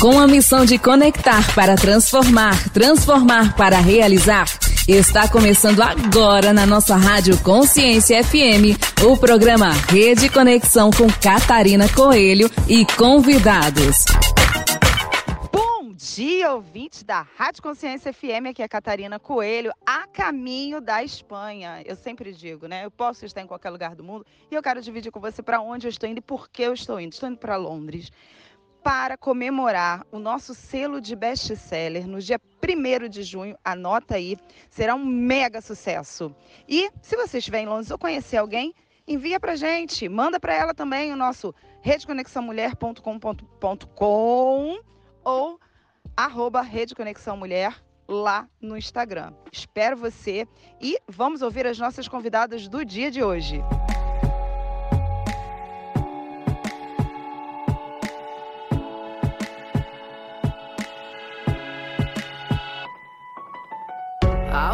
Com a missão de conectar para transformar, transformar para realizar, está começando agora na nossa Rádio Consciência FM o programa Rede Conexão com Catarina Coelho e convidados. Bom dia, ouvintes da Rádio Consciência FM, aqui é a Catarina Coelho, a caminho da Espanha. Eu sempre digo, né? Eu posso estar em qualquer lugar do mundo e eu quero dividir com você para onde eu estou indo e por que eu estou indo. Estou indo para Londres para comemorar o nosso selo de best-seller no dia 1 de junho. Anota aí, será um mega sucesso. E se você estiver em Londres ou conhecer alguém, envia para gente, manda para ela também o nosso redeconexãomulher.com.com ou arroba lá no Instagram. Espero você e vamos ouvir as nossas convidadas do dia de hoje.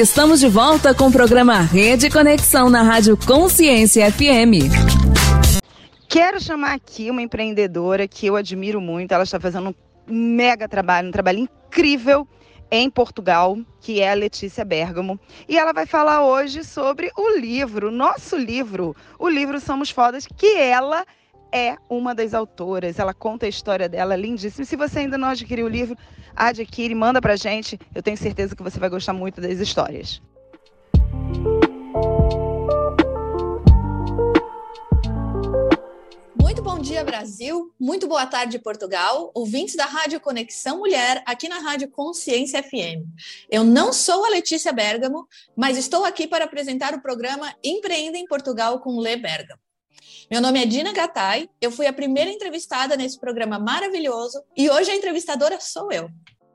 Estamos de volta com o programa Rede Conexão na Rádio Consciência FM. Quero chamar aqui uma empreendedora que eu admiro muito. Ela está fazendo um mega trabalho, um trabalho incrível em Portugal, que é a Letícia Bergamo. E ela vai falar hoje sobre o livro, nosso livro, o livro Somos Fodas, que ela é uma das autoras. Ela conta a história dela, é lindíssima. Se você ainda não adquiriu o livro, adquire, manda pra gente. Eu tenho certeza que você vai gostar muito das histórias. Muito bom dia, Brasil. Muito boa tarde, Portugal. Ouvintes da Rádio Conexão Mulher, aqui na Rádio Consciência FM. Eu não sou a Letícia Bergamo, mas estou aqui para apresentar o programa Empreenda em Portugal com Lê Bergamo. Meu nome é Dina Gattai, eu fui a primeira entrevistada nesse programa maravilhoso e hoje a entrevistadora sou eu.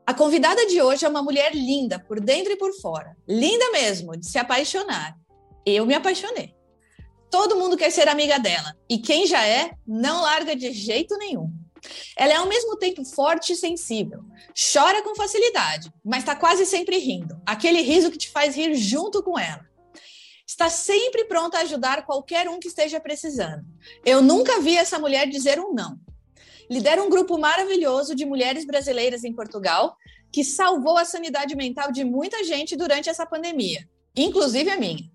A convidada de hoje é uma mulher linda, por dentro e por fora. Linda mesmo, de se apaixonar. Eu me apaixonei. Todo mundo quer ser amiga dela. E quem já é, não larga de jeito nenhum. Ela é ao mesmo tempo forte e sensível. Chora com facilidade, mas está quase sempre rindo. Aquele riso que te faz rir junto com ela. Está sempre pronta a ajudar qualquer um que esteja precisando. Eu nunca vi essa mulher dizer um não. Lidera um grupo maravilhoso de mulheres brasileiras em Portugal que salvou a sanidade mental de muita gente durante essa pandemia, inclusive a minha.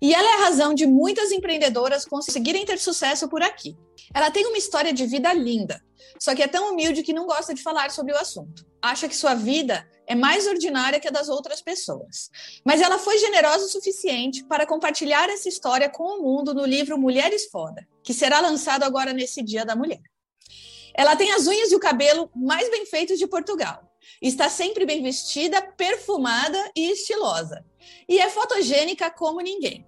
E ela é a razão de muitas empreendedoras conseguirem ter sucesso por aqui. Ela tem uma história de vida linda, só que é tão humilde que não gosta de falar sobre o assunto. Acha que sua vida é mais ordinária que a das outras pessoas. Mas ela foi generosa o suficiente para compartilhar essa história com o mundo no livro Mulheres Foda, que será lançado agora nesse Dia da Mulher. Ela tem as unhas e o cabelo mais bem feitos de Portugal. Está sempre bem vestida, perfumada e estilosa e é fotogênica como ninguém.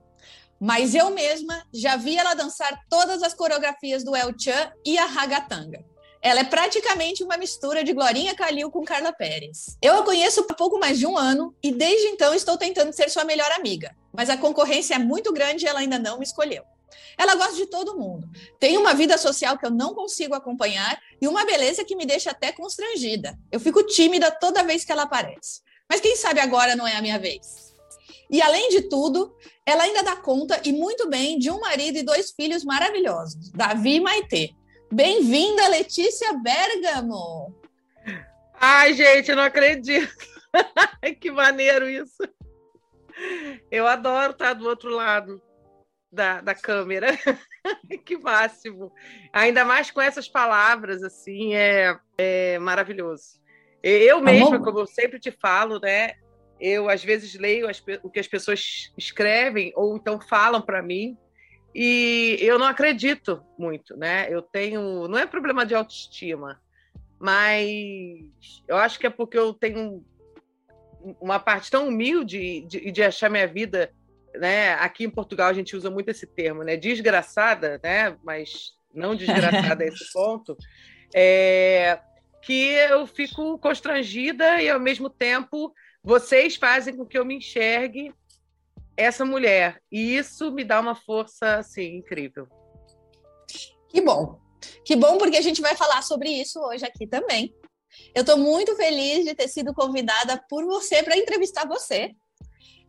Mas eu mesma já vi ela dançar todas as coreografias do El Chan e a Ragatanga. Ela é praticamente uma mistura de Glorinha Calil com Carla Pérez. Eu a conheço há pouco mais de um ano e desde então estou tentando ser sua melhor amiga, mas a concorrência é muito grande e ela ainda não me escolheu. Ela gosta de todo mundo. Tem uma vida social que eu não consigo acompanhar e uma beleza que me deixa até constrangida. Eu fico tímida toda vez que ela aparece. Mas quem sabe agora não é a minha vez? E além de tudo, ela ainda dá conta e muito bem de um marido e dois filhos maravilhosos, Davi e Maitê. Bem-vinda, Letícia Bergamo! Ai, gente, eu não acredito. que maneiro isso. Eu adoro estar do outro lado da, da câmera. que máximo. Ainda mais com essas palavras, assim, é, é maravilhoso. Eu mesma, como eu sempre te falo, né? Eu, às vezes, leio as, o que as pessoas escrevem ou então falam para mim e eu não acredito muito, né? Eu tenho. Não é problema de autoestima, mas eu acho que é porque eu tenho uma parte tão humilde de, de achar minha vida. Né? Aqui em Portugal a gente usa muito esse termo, né? Desgraçada, né? Mas não desgraçada a esse ponto. É, que eu fico constrangida e ao mesmo tempo vocês fazem com que eu me enxergue essa mulher. E isso me dá uma força assim incrível. Que bom. Que bom porque a gente vai falar sobre isso hoje aqui também. Eu estou muito feliz de ter sido convidada por você para entrevistar você.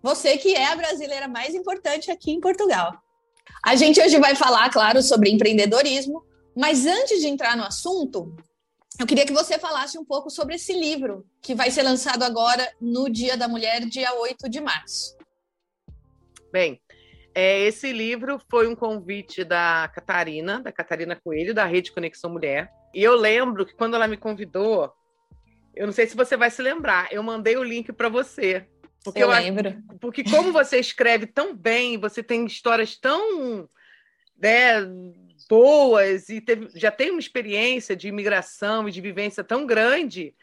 Você que é a brasileira mais importante aqui em Portugal. A gente hoje vai falar, claro, sobre empreendedorismo, mas antes de entrar no assunto, eu queria que você falasse um pouco sobre esse livro, que vai ser lançado agora no Dia da Mulher, dia 8 de março. Bem, é, esse livro foi um convite da Catarina, da Catarina Coelho, da Rede Conexão Mulher. E eu lembro que quando ela me convidou, eu não sei se você vai se lembrar, eu mandei o link para você. Porque eu, eu lembro. Acho, porque como você escreve tão bem, você tem histórias tão né, boas e teve, já tem uma experiência de imigração e de vivência tão grande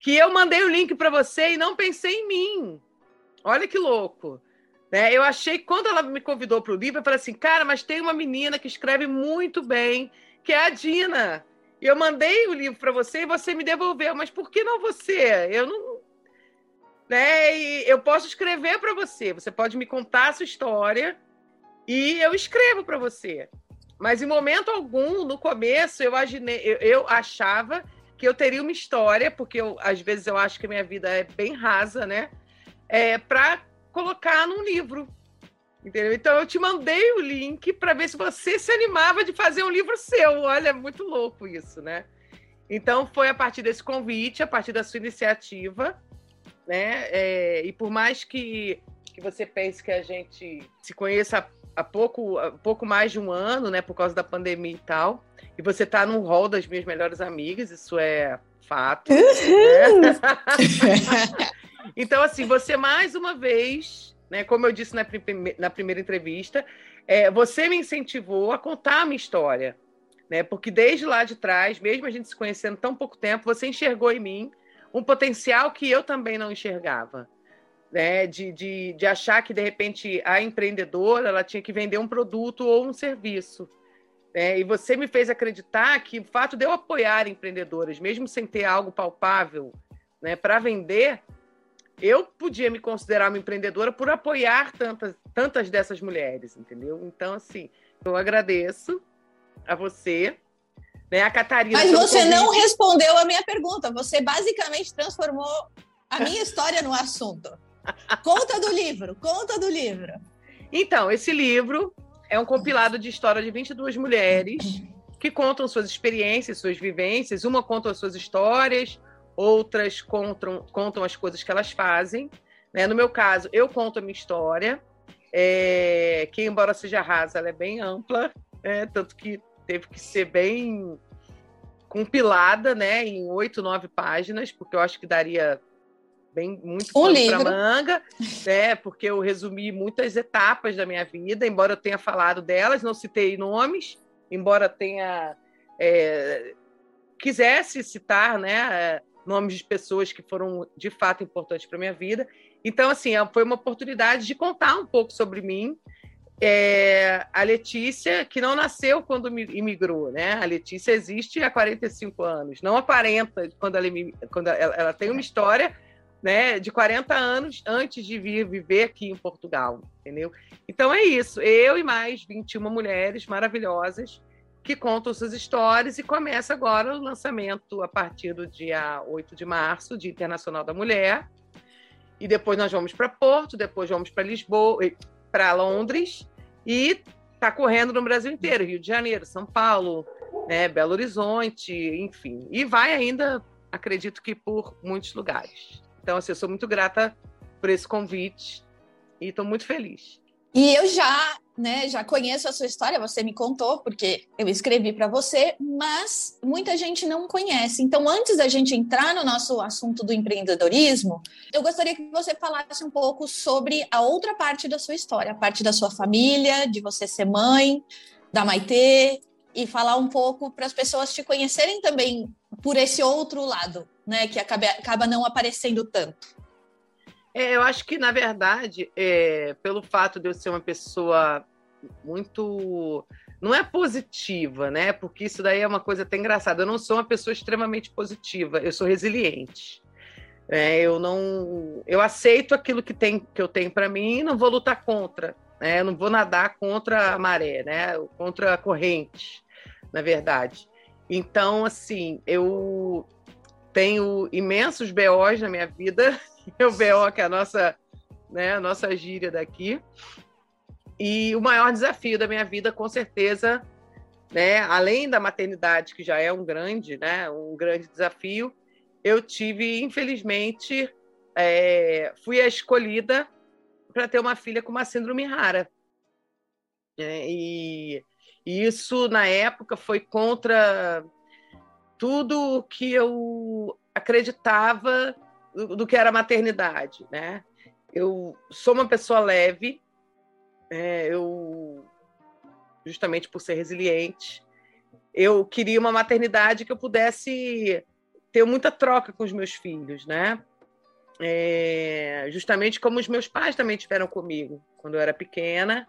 que eu mandei o link para você e não pensei em mim. Olha que louco. Né? Eu achei quando ela me convidou para o livro, eu falei assim, cara, mas tem uma menina que escreve muito bem, que é a Dina. E eu mandei o livro para você e você me devolveu. Mas por que não você? Eu não. Né? E eu posso escrever para você. Você pode me contar a sua história e eu escrevo para você. Mas em momento algum, no começo, eu, imaginei, eu, eu achava que eu teria uma história, porque eu, às vezes eu acho que a minha vida é bem rasa, né? É, para colocar num livro. Entendeu? Então eu te mandei o link para ver se você se animava de fazer um livro seu. Olha, é muito louco isso, né? Então foi a partir desse convite, a partir da sua iniciativa, né? É, e por mais que, que você pense que a gente se conheça há pouco, há pouco mais de um ano, né, por causa da pandemia e tal. E você está no hall das minhas melhores amigas, isso é fato. Né? então, assim, você mais uma vez, né, como eu disse na, na primeira entrevista, é, você me incentivou a contar a minha história. né? Porque desde lá de trás, mesmo a gente se conhecendo tão pouco tempo, você enxergou em mim um potencial que eu também não enxergava. Né, de, de, de achar que de repente a empreendedora ela tinha que vender um produto ou um serviço. Né? E você me fez acreditar que o fato de eu apoiar empreendedoras, mesmo sem ter algo palpável né, para vender, eu podia me considerar uma empreendedora por apoiar tantas, tantas dessas mulheres, entendeu? Então, assim, eu agradeço a você, né, a Catarina. Mas você não convite. respondeu a minha pergunta. Você basicamente transformou a minha história no assunto. Conta do livro, conta do livro. Então, esse livro é um compilado de história de 22 mulheres que contam suas experiências, suas vivências. Uma conta as suas histórias, outras contam, contam as coisas que elas fazem. né? No meu caso, eu conto a minha história, é, que embora seja rasa, ela é bem ampla, né? tanto que teve que ser bem compilada né? em oito, nove páginas, porque eu acho que daria bem muito Um livro. manga, né? Porque eu resumi muitas etapas da minha vida, embora eu tenha falado delas, não citei nomes, embora tenha é, quisesse citar, né, nomes de pessoas que foram de fato importantes para minha vida. Então, assim, foi uma oportunidade de contar um pouco sobre mim. É, a Letícia, que não nasceu quando mi- imigrou, né? A Letícia existe há 45 anos, não há 40, quando ela, quando ela, ela tem uma história né, de 40 anos antes de vir viver aqui em Portugal, entendeu? Então é isso, eu e mais 21 mulheres maravilhosas que contam suas histórias e começa agora o lançamento a partir do dia 8 de março, Dia Internacional da Mulher. E depois nós vamos para Porto, depois vamos para Lisboa, para Londres e tá correndo no Brasil inteiro, Rio de Janeiro, São Paulo, né, Belo Horizonte, enfim. E vai ainda, acredito que por muitos lugares. Então, assim, eu sou muito grata por esse convite e estou muito feliz. E eu já, né, já conheço a sua história, você me contou, porque eu escrevi para você, mas muita gente não conhece. Então, antes da gente entrar no nosso assunto do empreendedorismo, eu gostaria que você falasse um pouco sobre a outra parte da sua história, a parte da sua família, de você ser mãe, da Maitê, e falar um pouco para as pessoas te conhecerem também por esse outro lado, né, que acaba, acaba não aparecendo tanto. É, eu acho que, na verdade, é, pelo fato de eu ser uma pessoa muito. Não é positiva, né? Porque isso daí é uma coisa até engraçada. Eu não sou uma pessoa extremamente positiva, eu sou resiliente. É, eu não. Eu aceito aquilo que, tem, que eu tenho para mim e não vou lutar contra. Né? Eu não vou nadar contra a maré, né? Contra a corrente, na verdade. Então, assim, eu tenho imensos BOs na minha vida o BO, que é a nossa, né, a nossa gíria daqui. E o maior desafio da minha vida, com certeza, né, além da maternidade, que já é um grande, né, um grande desafio, eu tive, infelizmente, é, fui a escolhida para ter uma filha com uma síndrome rara. É, e, e isso, na época, foi contra tudo que eu acreditava do, que era maternidade, né? Eu sou uma pessoa leve, é, eu justamente por ser resiliente, eu queria uma maternidade que eu pudesse ter muita troca com os meus filhos, né? É, justamente como os meus pais também tiveram comigo quando eu era pequena,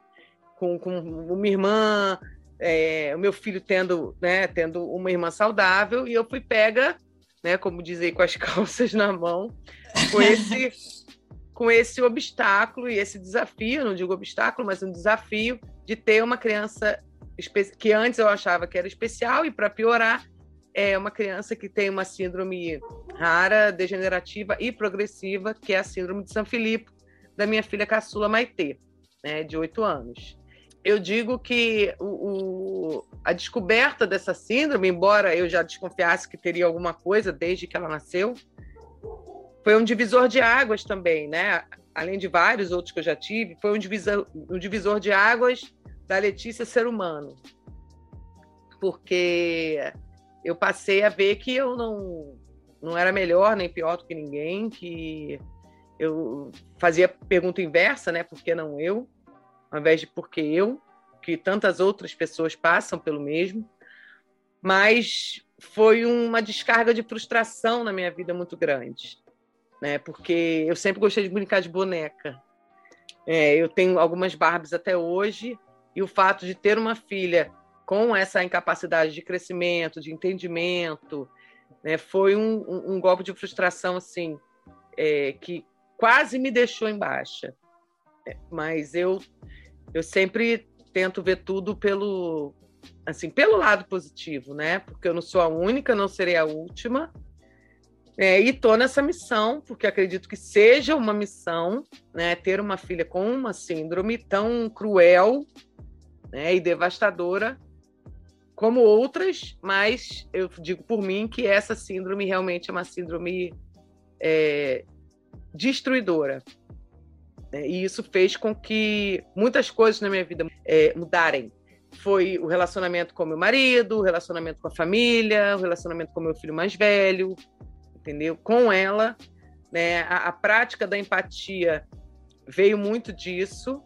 com, com uma irmã, é, o meu filho tendo, né, tendo uma irmã saudável e eu fui pega né, como dizem, com as calças na mão, com esse, com esse obstáculo e esse desafio, não digo obstáculo, mas um desafio de ter uma criança que antes eu achava que era especial e para piorar é uma criança que tem uma síndrome rara, degenerativa e progressiva, que é a síndrome de São Filipe, da minha filha caçula Maitê, né, de oito anos eu digo que o, o, a descoberta dessa síndrome, embora eu já desconfiasse que teria alguma coisa desde que ela nasceu, foi um divisor de águas também, né? Além de vários outros que eu já tive, foi um divisor, um divisor de águas da Letícia ser humano. Porque eu passei a ver que eu não, não era melhor nem pior do que ninguém, que eu fazia pergunta inversa, né? Por que não eu? Ao invés de porque eu, que tantas outras pessoas passam pelo mesmo. mas foi uma descarga de frustração na minha vida muito grande, né? Porque eu sempre gostei de brincar de boneca. É, eu tenho algumas Barbies até hoje e o fato de ter uma filha com essa incapacidade de crescimento, de entendimento, né, foi um, um, um, golpe de frustração assim é, que quase me deixou em baixa. É, mas eu eu sempre tento ver tudo pelo assim pelo lado positivo, né? Porque eu não sou a única, não serei a última. É, e estou nessa missão, porque acredito que seja uma missão, né, ter uma filha com uma síndrome tão cruel né, e devastadora como outras, mas eu digo por mim que essa síndrome realmente é uma síndrome é, destruidora. Né? E isso fez com que muitas coisas na minha vida é, mudarem. Foi o relacionamento com meu marido, o relacionamento com a família, o relacionamento com meu filho mais velho, entendeu? Com ela, né? A, a prática da empatia veio muito disso,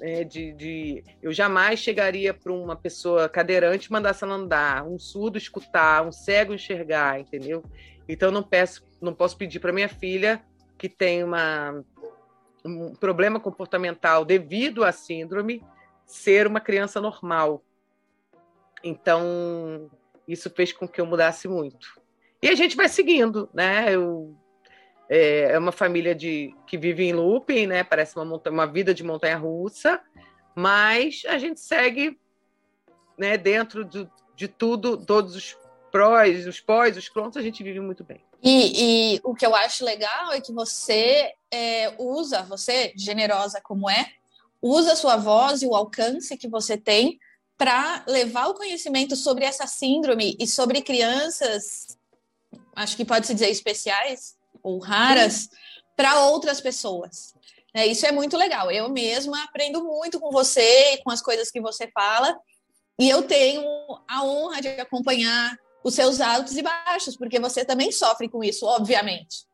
né? de, de, eu jamais chegaria para uma pessoa cadeirante e mandasse ela andar, um surdo escutar, um cego enxergar, entendeu? Então não peço, não posso pedir para minha filha que tem uma um problema comportamental devido à síndrome ser uma criança normal. Então, isso fez com que eu mudasse muito. E a gente vai seguindo, né? Eu, é, é uma família de que vive em looping, né? Parece uma, uma vida de montanha russa, mas a gente segue, né? Dentro de, de tudo, todos os prós, os pós, os contras, a gente vive muito bem. E, e, o que eu acho legal é que você é, usa, você, generosa como é, usa a sua voz e o alcance que você tem para levar o conhecimento sobre essa síndrome e sobre crianças acho que pode se dizer especiais ou raras, para outras pessoas. É, isso é muito legal. Eu mesma aprendo muito com você e com as coisas que você fala, e eu tenho a honra de acompanhar os seus altos e baixos, porque você também sofre com isso, obviamente.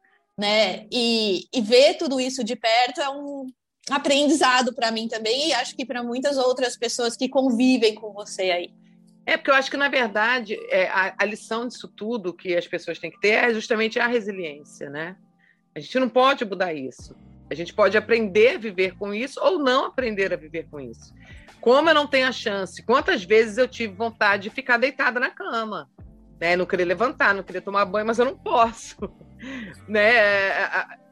Né? E, e ver tudo isso de perto é um aprendizado para mim também, e acho que para muitas outras pessoas que convivem com você aí. É, porque eu acho que, na verdade, é, a, a, lição disso tudo que as pessoas têm que ter é justamente a resiliência, né? A gente não pode mudar isso. A gente pode aprender a viver com isso ou não aprender a viver com isso. Como eu não tenho a chance, quantas vezes eu tive vontade de ficar deitada na cama, né? Não querer levantar, não querer tomar banho, mas eu não posso, né?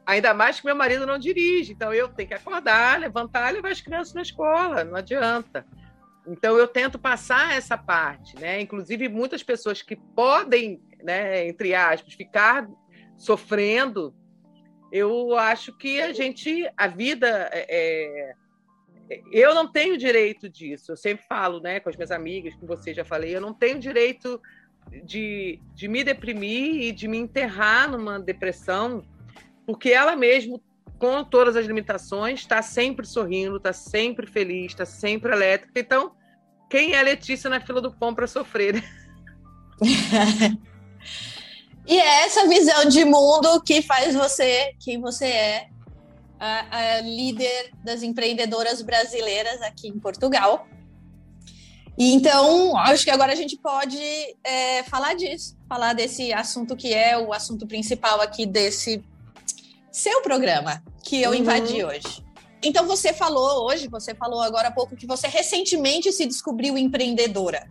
Ainda mais que meu marido não dirige, então eu tenho que acordar, levantar levar as crianças na escola, não adianta. Então eu tento passar essa parte, né? Inclusive muitas pessoas que podem, né, entre aspas, ficar sofrendo, eu acho que a gente, a vida, é, é, eu não tenho direito disso. Eu sempre falo, né, com as minhas amigas, com você já falei, eu não tenho direito de, de me deprimir e de me enterrar numa depressão, porque ela mesmo com todas as limitações, está sempre sorrindo, está sempre feliz, está sempre elétrica. Então, quem é Letícia na fila do pão para sofrer? e é essa visão de mundo que faz você quem você é, a, a líder das empreendedoras brasileiras aqui em Portugal. E então, acho que agora a gente pode é, falar disso, falar desse assunto que é o assunto principal aqui desse seu programa que eu uhum. invadi hoje. Então você falou hoje, você falou agora há pouco que você recentemente se descobriu empreendedora,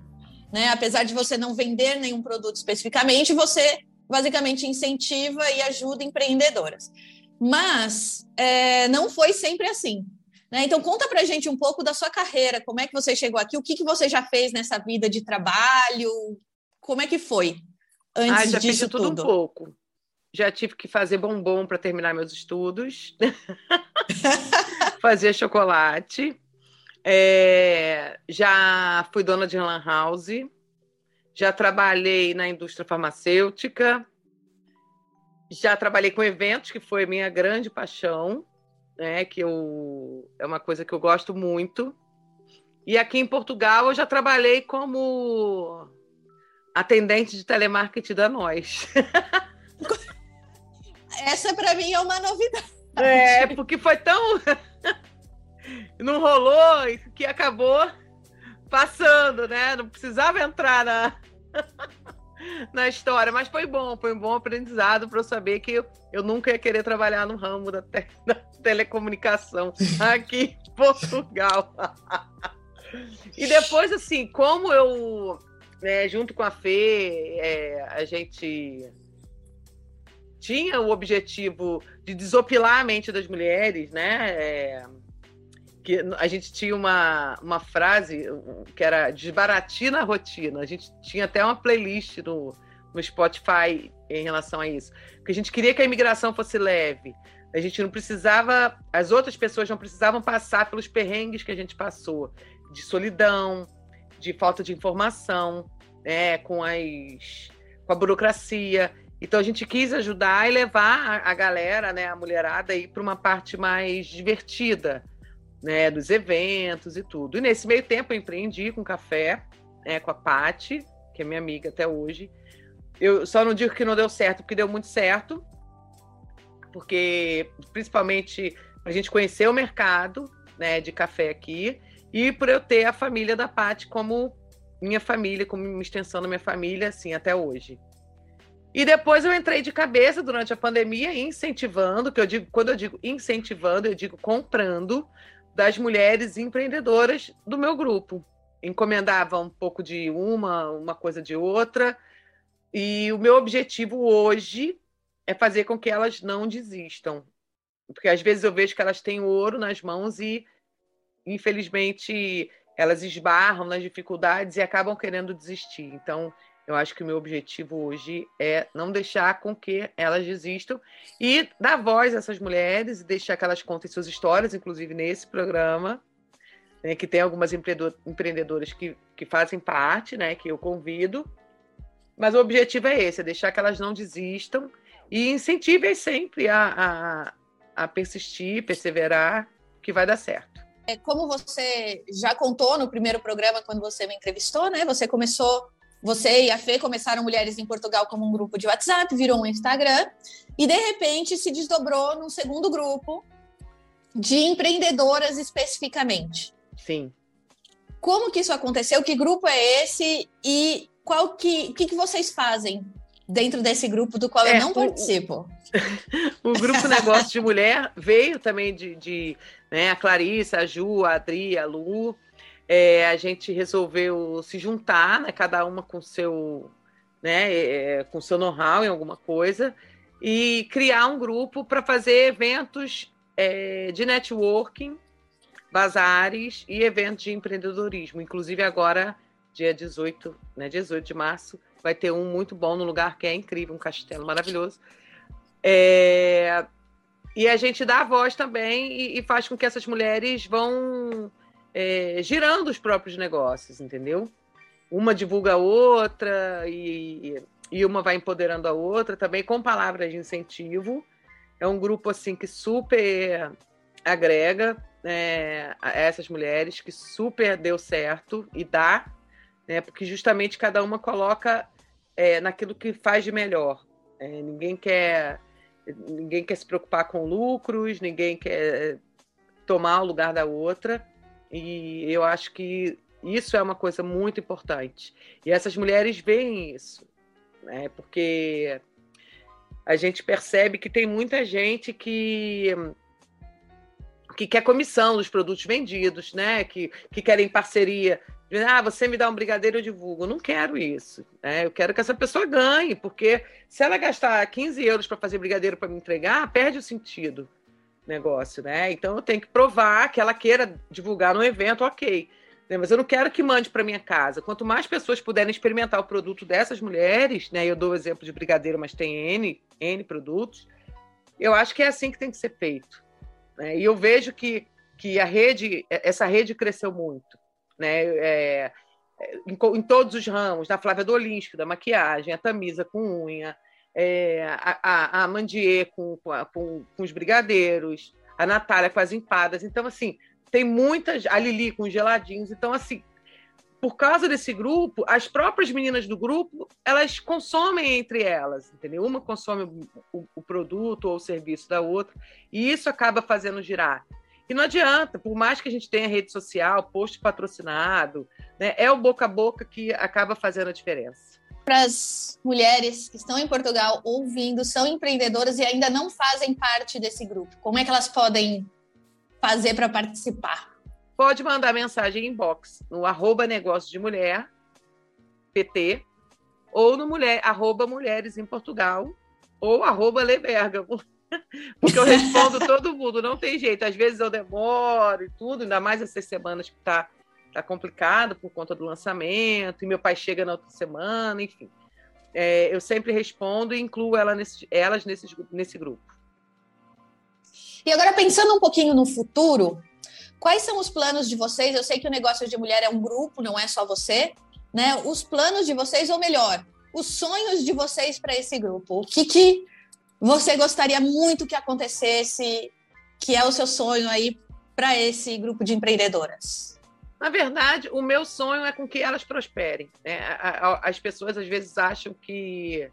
né? Apesar de você não vender nenhum produto especificamente, você basicamente incentiva e ajuda empreendedoras. Mas é, não foi sempre assim. Né? Então conta pra gente um pouco da sua carreira, como é que você chegou aqui, o que, que você já fez nessa vida de trabalho, como é que foi antes ah, já disso fiz tudo, tudo um pouco. Já tive que fazer bombom para terminar meus estudos. Fazia chocolate. É, já fui dona de lan house. Já trabalhei na indústria farmacêutica. Já trabalhei com eventos, que foi minha grande paixão, né? Que eu, é uma coisa que eu gosto muito. E aqui em Portugal eu já trabalhei como atendente de telemarketing da Nós. essa para mim é uma novidade. É, porque foi tão. Não rolou que acabou passando, né? Não precisava entrar na. na história, mas foi bom, foi um bom aprendizado para eu saber que eu, eu nunca ia querer trabalhar no ramo da, te- da telecomunicação aqui em Portugal. e depois, assim, como eu, né, junto com a Fê, é, a gente tinha o objetivo de desopilar a mente das mulheres, né? é, que a gente tinha uma, uma frase que era desbaratina a rotina. A gente tinha até uma playlist no, no Spotify em relação a isso. Porque a gente queria que a imigração fosse leve. A gente não precisava, as outras pessoas não precisavam passar pelos perrengues que a gente passou, de solidão, de falta de informação, né, com, as, com a burocracia. Então a gente quis ajudar e levar a, a galera, né, a mulherada, para uma parte mais divertida, né, dos eventos e tudo. E nesse meio tempo eu empreendi com café, né, com a Pati, que é minha amiga até hoje. Eu só não digo que não deu certo, porque deu muito certo, porque principalmente a gente conhecer o mercado, né, de café aqui e por eu ter a família da Pati como minha família, como uma extensão da minha família, assim, até hoje. E depois eu entrei de cabeça durante a pandemia, incentivando, que eu digo, quando eu digo incentivando, eu digo comprando das mulheres empreendedoras do meu grupo. Encomendava um pouco de uma, uma coisa de outra. E o meu objetivo hoje é fazer com que elas não desistam. Porque às vezes eu vejo que elas têm ouro nas mãos e, infelizmente, elas esbarram nas dificuldades e acabam querendo desistir. Então, eu acho que o meu objetivo hoje é não deixar com que elas desistam e dar voz a essas mulheres e deixar que elas contem suas histórias, inclusive nesse programa, né, que tem algumas empreendedor- empreendedoras que, que fazem parte, né, que eu convido. Mas o objetivo é esse, é deixar que elas não desistam e incentive sempre a, a, a persistir, perseverar, que vai dar certo. É, Como você já contou no primeiro programa, quando você me entrevistou, né? Você começou, você e a Fê começaram Mulheres em Portugal como um grupo de WhatsApp, virou um Instagram, e de repente se desdobrou num segundo grupo de empreendedoras especificamente. Sim. Como que isso aconteceu? Que grupo é esse? E qual que, o que, que vocês fazem dentro desse grupo do qual É, eu não o- participo? O grupo Negócio de Mulher veio também de, de, né, a Clarissa, a Ju, a Adri, a Lu. É, a gente resolveu se juntar, né, cada uma com seu, né, é, com seu know-how em alguma coisa, e criar um grupo para fazer eventos é, de networking, bazares e eventos de empreendedorismo. Inclusive agora, dia 18, né, 18 de março, vai ter um muito bom no lugar que é incrível, um castelo maravilhoso. É, E a gente dá voz também e, e faz com que essas mulheres vão é, girando os próprios negócios, entendeu? Uma divulga a outra e, e uma vai empoderando a outra também com palavras de incentivo. É um grupo assim que super agrega é, essas mulheres, que super deu certo e dá, né? Porque justamente cada uma coloca é, naquilo que faz de melhor. É, ninguém quer ninguém quer se preocupar com lucros, ninguém quer tomar o lugar da outra. E eu acho que isso é uma coisa muito importante. E essas mulheres veem isso, né? Porque a gente percebe que tem muita gente que que quer comissão dos produtos vendidos, né? Que, que querem parceria. Ah, você me dá um brigadeiro, eu divulgo. Não quero isso. Né? Eu quero que essa pessoa ganhe, porque se ela gastar 15 euros para fazer brigadeiro para me entregar, perde o sentido do negócio, né? Então eu tenho que provar que ela queira divulgar no evento, ok. Né? Mas eu não quero que mande para minha casa. Quanto mais pessoas puderem experimentar o produto dessas mulheres, né? Eu dou o exemplo de brigadeiro, mas tem N, N produtos. Eu acho que é assim que tem que ser feito. Né? E eu vejo que, que a rede, essa rede cresceu muito. Né? É, em, em, todos os ramos, da Flávia do Olímpico, da maquiagem, a Tamisa com unha, é, a, a, Mandier com, com, com, com os brigadeiros, a Natália com as empadas. Então, assim, tem muitas, a Lili com os geladinhos. Então, assim, por causa desse grupo, as próprias meninas do grupo, elas consomem entre elas, entendeu? Uma consome o, o produto ou o serviço da outra, e isso acaba fazendo girar. E não adianta, por mais que a gente tenha rede social, post patrocinado, né, é o boca a boca que acaba fazendo a diferença. Para as mulheres que estão em Portugal ouvindo, são empreendedoras e ainda não fazem parte desse grupo? Como é que elas podem fazer para participar? Pode mandar mensagem em inbox no arroba negócio de mulher, PT, ou no mulher, arroba mulheres em Portugal, ou arroba Lebergamo. Porque eu respondo todo mundo, não tem jeito. Às vezes eu demoro e tudo, ainda mais essas semanas que tá, tá complicado por conta do lançamento, e meu pai chega na outra semana, enfim. É, eu sempre respondo e incluo ela nesse, elas nesse, nesse grupo. E agora, pensando um pouquinho no futuro, quais são os planos de vocês? Eu sei que o negócio de mulher é um grupo, não é só você, né? Os planos de vocês, ou melhor, os sonhos de vocês para esse grupo. O que, que você gostaria muito que acontecesse, que é o seu sonho aí para esse grupo de empreendedoras? Na verdade, o meu sonho é com que elas prosperem. Né? As pessoas às vezes acham que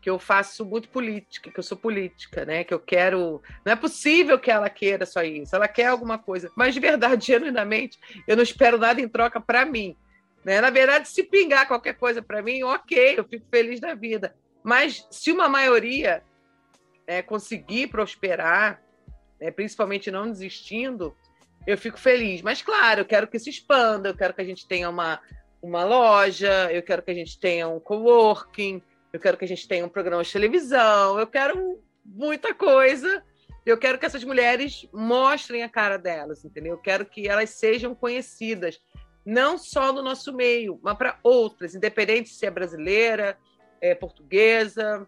que eu faço muito política, que eu sou política, né? Que eu quero. Não é possível que ela queira só isso. Ela quer alguma coisa. Mas de verdade, genuinamente, eu não espero nada em troca para mim. Né? Na verdade, se pingar qualquer coisa para mim, ok, eu fico feliz da vida. Mas se uma maioria é, conseguir prosperar, né, principalmente não desistindo, eu fico feliz. Mas, claro, eu quero que se expanda, eu quero que a gente tenha uma, uma loja, eu quero que a gente tenha um coworking, eu quero que a gente tenha um programa de televisão, eu quero muita coisa. Eu quero que essas mulheres mostrem a cara delas, entendeu? Eu quero que elas sejam conhecidas, não só no nosso meio, mas para outras, independente se é brasileira, é portuguesa,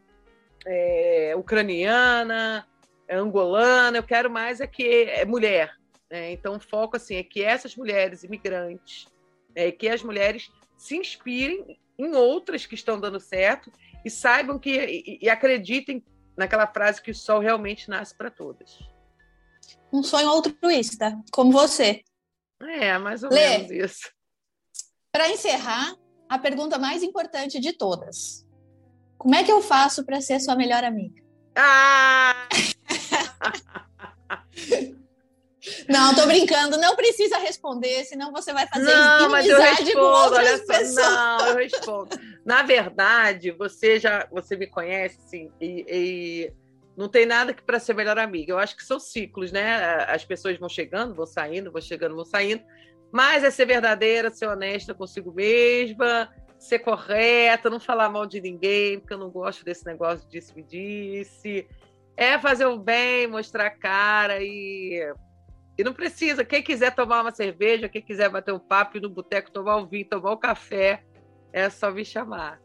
é ucraniana, é angolana. Eu quero mais é que é mulher. Né? Então, o foco assim é que essas mulheres imigrantes, é, que as mulheres se inspirem em outras que estão dando certo e saibam que e, e acreditem naquela frase que o sol realmente nasce para todas. Um sonho altruísta, como você. É, mais ou Lê, menos isso. Para encerrar, a pergunta mais importante de todas. Como é que eu faço para ser sua melhor amiga? Ah! Não, tô brincando, não precisa responder, senão você vai fazer Não, mas eu respondo, olha só. pessoas. Não, eu respondo. Na verdade, você já você me conhece, sim, e, e não tem nada que para ser melhor amiga. Eu acho que são ciclos, né? As pessoas vão chegando, vão saindo, vão chegando, vão saindo. Mas é ser verdadeira, ser honesta consigo mesma, ser correta, não falar mal de ninguém, porque eu não gosto desse negócio de disse me disse. É fazer o bem, mostrar a cara e e não precisa. Quem quiser tomar uma cerveja, quem quiser bater um papo no boteco, tomar um vinho, tomar um café, é só me chamar.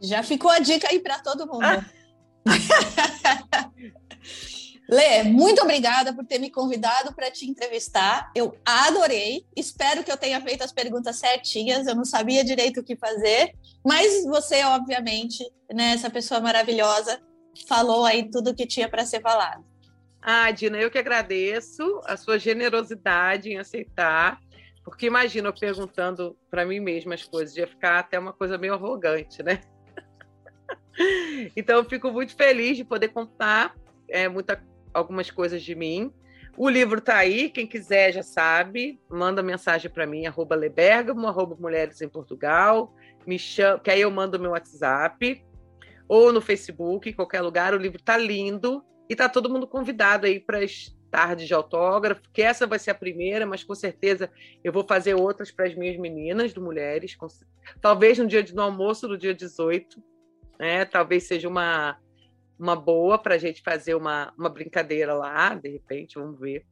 Já ficou a dica aí para todo mundo. Lê, muito obrigada por ter me convidado para te entrevistar. Eu adorei. Espero que eu tenha feito as perguntas certinhas. Eu não sabia direito o que fazer, mas você, obviamente, né, essa pessoa maravilhosa, falou aí tudo o que tinha para ser falado. Ah, Dina, eu que agradeço a sua generosidade em aceitar, porque imagina eu perguntando para mim mesma as coisas, ia ficar até uma coisa meio arrogante, né? Então, eu fico muito feliz de poder contar é, muita, algumas coisas de mim. O livro está aí, quem quiser já sabe, manda mensagem para mim, arroba Lebergamo, arroba Mulheres em Portugal, me chama, que aí eu mando meu WhatsApp, ou no Facebook, em qualquer lugar. O livro está lindo e tá todo mundo convidado aí para as tardes de autógrafo, que essa vai ser a primeira, mas com certeza eu vou fazer outras para as minhas meninas do Mulheres, com- talvez no dia de, no almoço do dia 18, né? Talvez seja uma uma boa para a gente fazer uma, uma brincadeira lá, de repente, vamos ver.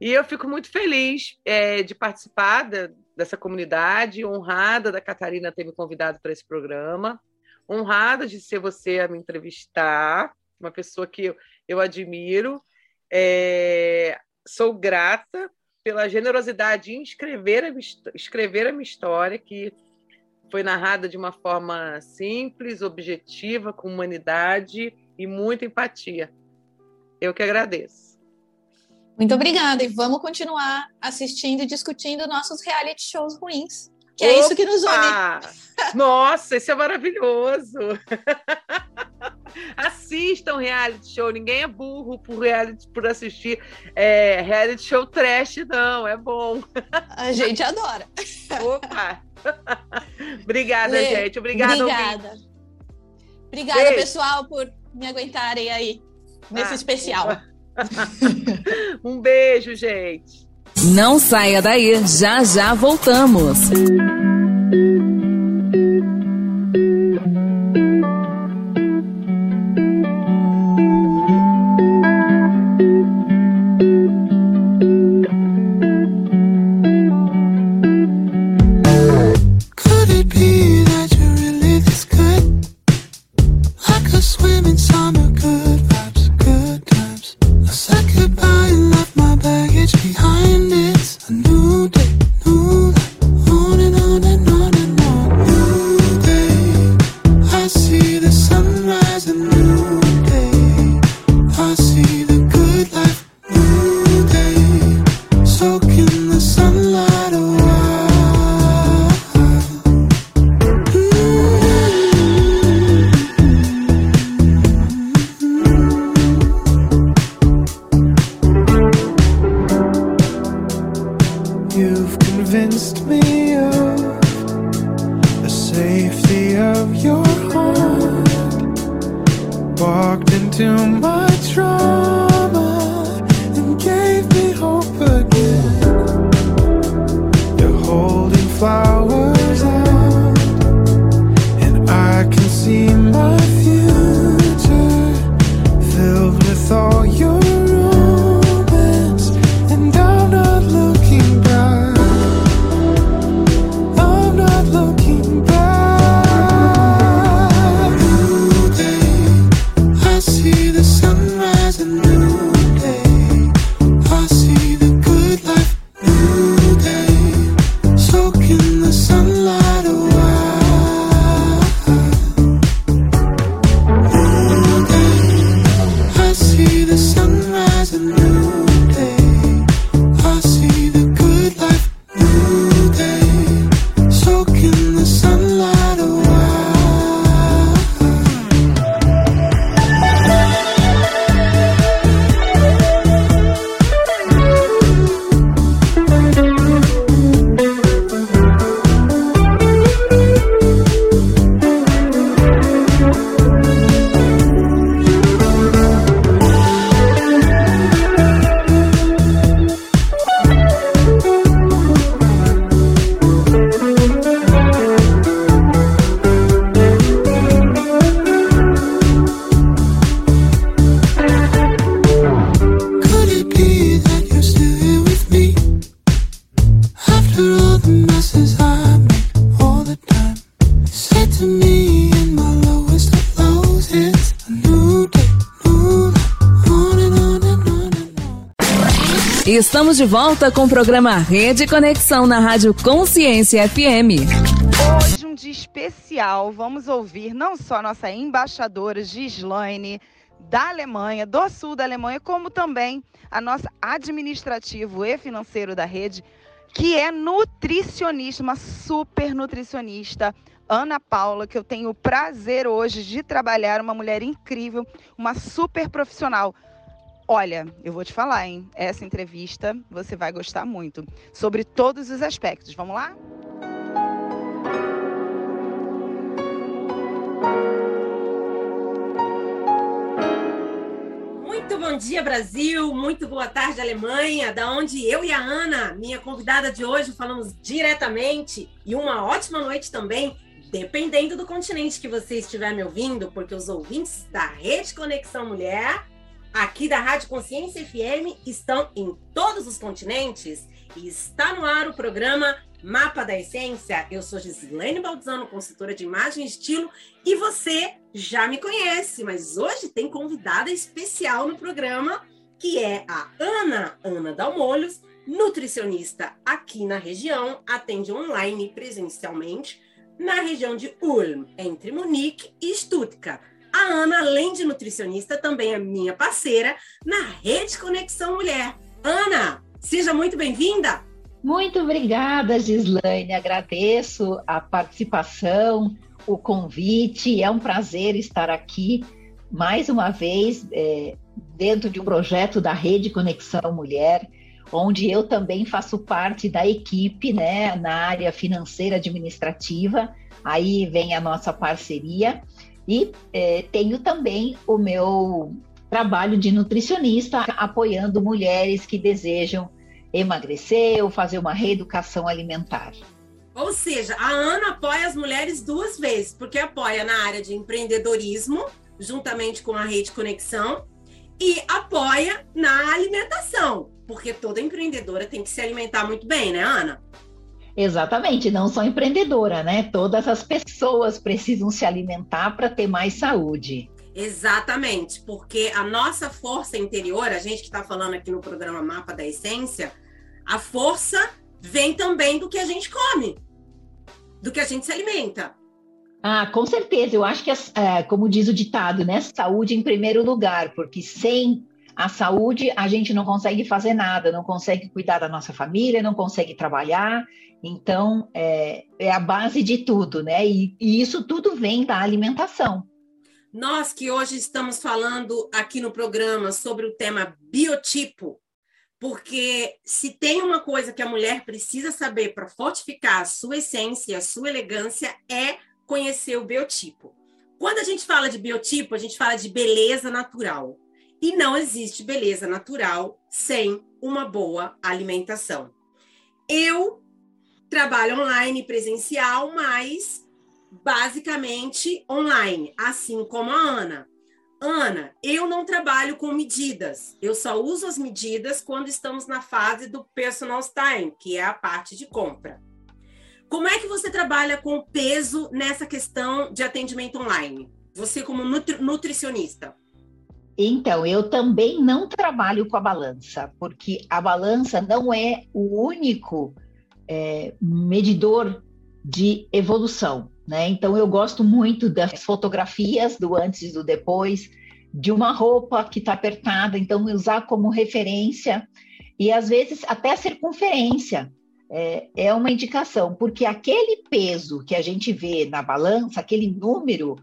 E eu fico muito feliz é, de participar dessa comunidade, honrada da Catarina ter me convidado para esse programa, honrada de ser você a me entrevistar, uma pessoa que eu, eu admiro. É, sou grata pela generosidade em escrever a, escrever a minha história, que foi narrada de uma forma simples, objetiva, com humanidade e muita empatia. Eu que agradeço. Muito obrigada e vamos continuar assistindo e discutindo nossos reality shows ruins, que é isso que nos une. Nossa, isso é maravilhoso! Assistam reality show, ninguém é burro por, reality, por assistir é, reality show trash, não, é bom. A gente adora. Opa! Obrigada, Lê, gente. Obrigada, ouvinte. Obrigada. Obrigada, Beijo. pessoal, por me aguentarem aí nesse Ah, especial. Um beijo, gente. Não saia daí, já já voltamos. De volta com o programa Rede Conexão na Rádio Consciência FM. Hoje um dia especial, vamos ouvir não só a nossa embaixadora Gislaine da Alemanha, do sul da Alemanha, como também a nossa administrativo e financeiro da rede, que é nutricionista, uma super nutricionista, Ana Paula, que eu tenho o prazer hoje de trabalhar, uma mulher incrível, uma super profissional. Olha, eu vou te falar, hein? Essa entrevista você vai gostar muito, sobre todos os aspectos. Vamos lá? Muito bom dia, Brasil. Muito boa tarde, Alemanha, da onde eu e a Ana, minha convidada de hoje, falamos diretamente. E uma ótima noite também, dependendo do continente que você estiver me ouvindo, porque os ouvintes da Rede Conexão Mulher, aqui da Rádio Consciência FM, estão em todos os continentes. E está no ar o programa Mapa da Essência. Eu sou Gislaine Baldzano, consultora de imagem e estilo, e você já me conhece, mas hoje tem convidada especial no programa, que é a Ana, Ana Dalmolhos, nutricionista aqui na região, atende online e presencialmente na região de Ulm, entre Munique e Stuttgart. A Ana, além de nutricionista, também é minha parceira na Rede Conexão Mulher. Ana, seja muito bem-vinda! Muito obrigada, Gislaine. Agradeço a participação, o convite. É um prazer estar aqui mais uma vez é, dentro de um projeto da Rede Conexão Mulher, onde eu também faço parte da equipe, né, na área financeira administrativa. Aí vem a nossa parceria e eh, tenho também o meu trabalho de nutricionista apoiando mulheres que desejam emagrecer ou fazer uma reeducação alimentar. Ou seja, a Ana apoia as mulheres duas vezes, porque apoia na área de empreendedorismo, juntamente com a Rede Conexão, e apoia na alimentação, porque toda empreendedora tem que se alimentar muito bem, né, Ana? Exatamente, não só empreendedora, né? Todas as pessoas precisam se alimentar para ter mais saúde. Exatamente, porque a nossa força interior, a gente que está falando aqui no programa Mapa da Essência, a força vem também do que a gente come, do que a gente se alimenta. Ah, com certeza. Eu acho que, é, como diz o ditado, né? Saúde em primeiro lugar, porque sem a saúde a gente não consegue fazer nada, não consegue cuidar da nossa família, não consegue trabalhar. Então, é, é a base de tudo, né? E, e isso tudo vem da alimentação. Nós que hoje estamos falando aqui no programa sobre o tema biotipo, porque se tem uma coisa que a mulher precisa saber para fortificar a sua essência, a sua elegância, é conhecer o biotipo. Quando a gente fala de biotipo, a gente fala de beleza natural. E não existe beleza natural sem uma boa alimentação. Eu trabalho online presencial, mas basicamente online, assim como a Ana. Ana, eu não trabalho com medidas. Eu só uso as medidas quando estamos na fase do personal time, que é a parte de compra. Como é que você trabalha com peso nessa questão de atendimento online? Você como nutri nutricionista? Então, eu também não trabalho com a balança, porque a balança não é o único é, medidor de evolução. Né? Então, eu gosto muito das fotografias do antes e do depois, de uma roupa que está apertada, então usar como referência, e às vezes até a circunferência é, é uma indicação, porque aquele peso que a gente vê na balança, aquele número,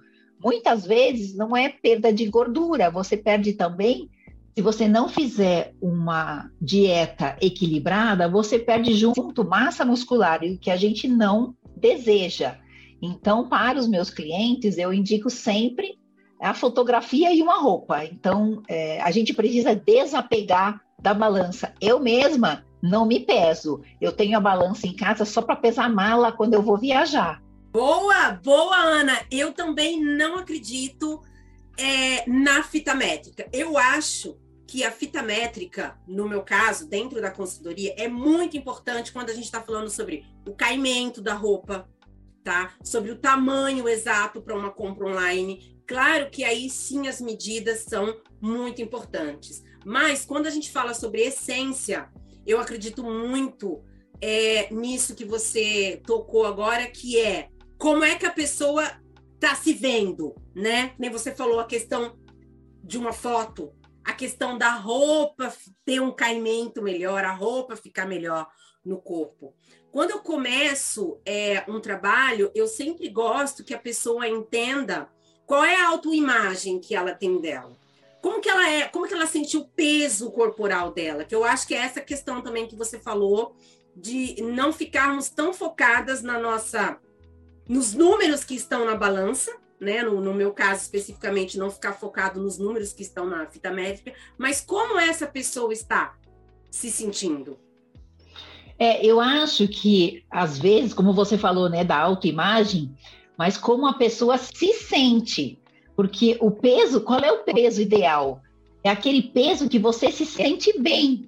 muitas vezes não é perda de gordura, você perde também. Se você não fizer uma dieta equilibrada, você perde junto massa muscular, e o que a gente não deseja. Então, para os meus clientes, eu indico sempre a fotografia e uma roupa. Então, é, a gente precisa desapegar da balança. Eu mesma não me peso. Eu tenho a balança em casa só para pesar mala quando eu vou viajar. Boa, boa, Ana. Eu também não acredito é, na fita métrica. Eu acho que a fita métrica, no meu caso, dentro da consultoria, é muito importante quando a gente está falando sobre o caimento da roupa, tá? Sobre o tamanho exato para uma compra online. Claro que aí sim as medidas são muito importantes. Mas quando a gente fala sobre essência, eu acredito muito é, nisso que você tocou agora, que é como é que a pessoa está se vendo, né? Nem você falou a questão de uma foto, a questão da roupa ter um caimento melhor, a roupa ficar melhor no corpo. Quando eu começo é, um trabalho, eu sempre gosto que a pessoa entenda qual é a autoimagem que ela tem dela. Como que ela é, como que ela sente o peso corporal dela? Que eu acho que é essa questão também que você falou de não ficarmos tão focadas na nossa nos números que estão na balança, né? No, no, meu caso especificamente, não ficar focado nos números que estão na fita métrica, mas como essa pessoa está se sentindo? É, eu acho que, às vezes, como você falou, né, da autoimagem, mas como a pessoa se sente. Porque o peso, qual é o peso ideal? É aquele peso que você se sente bem.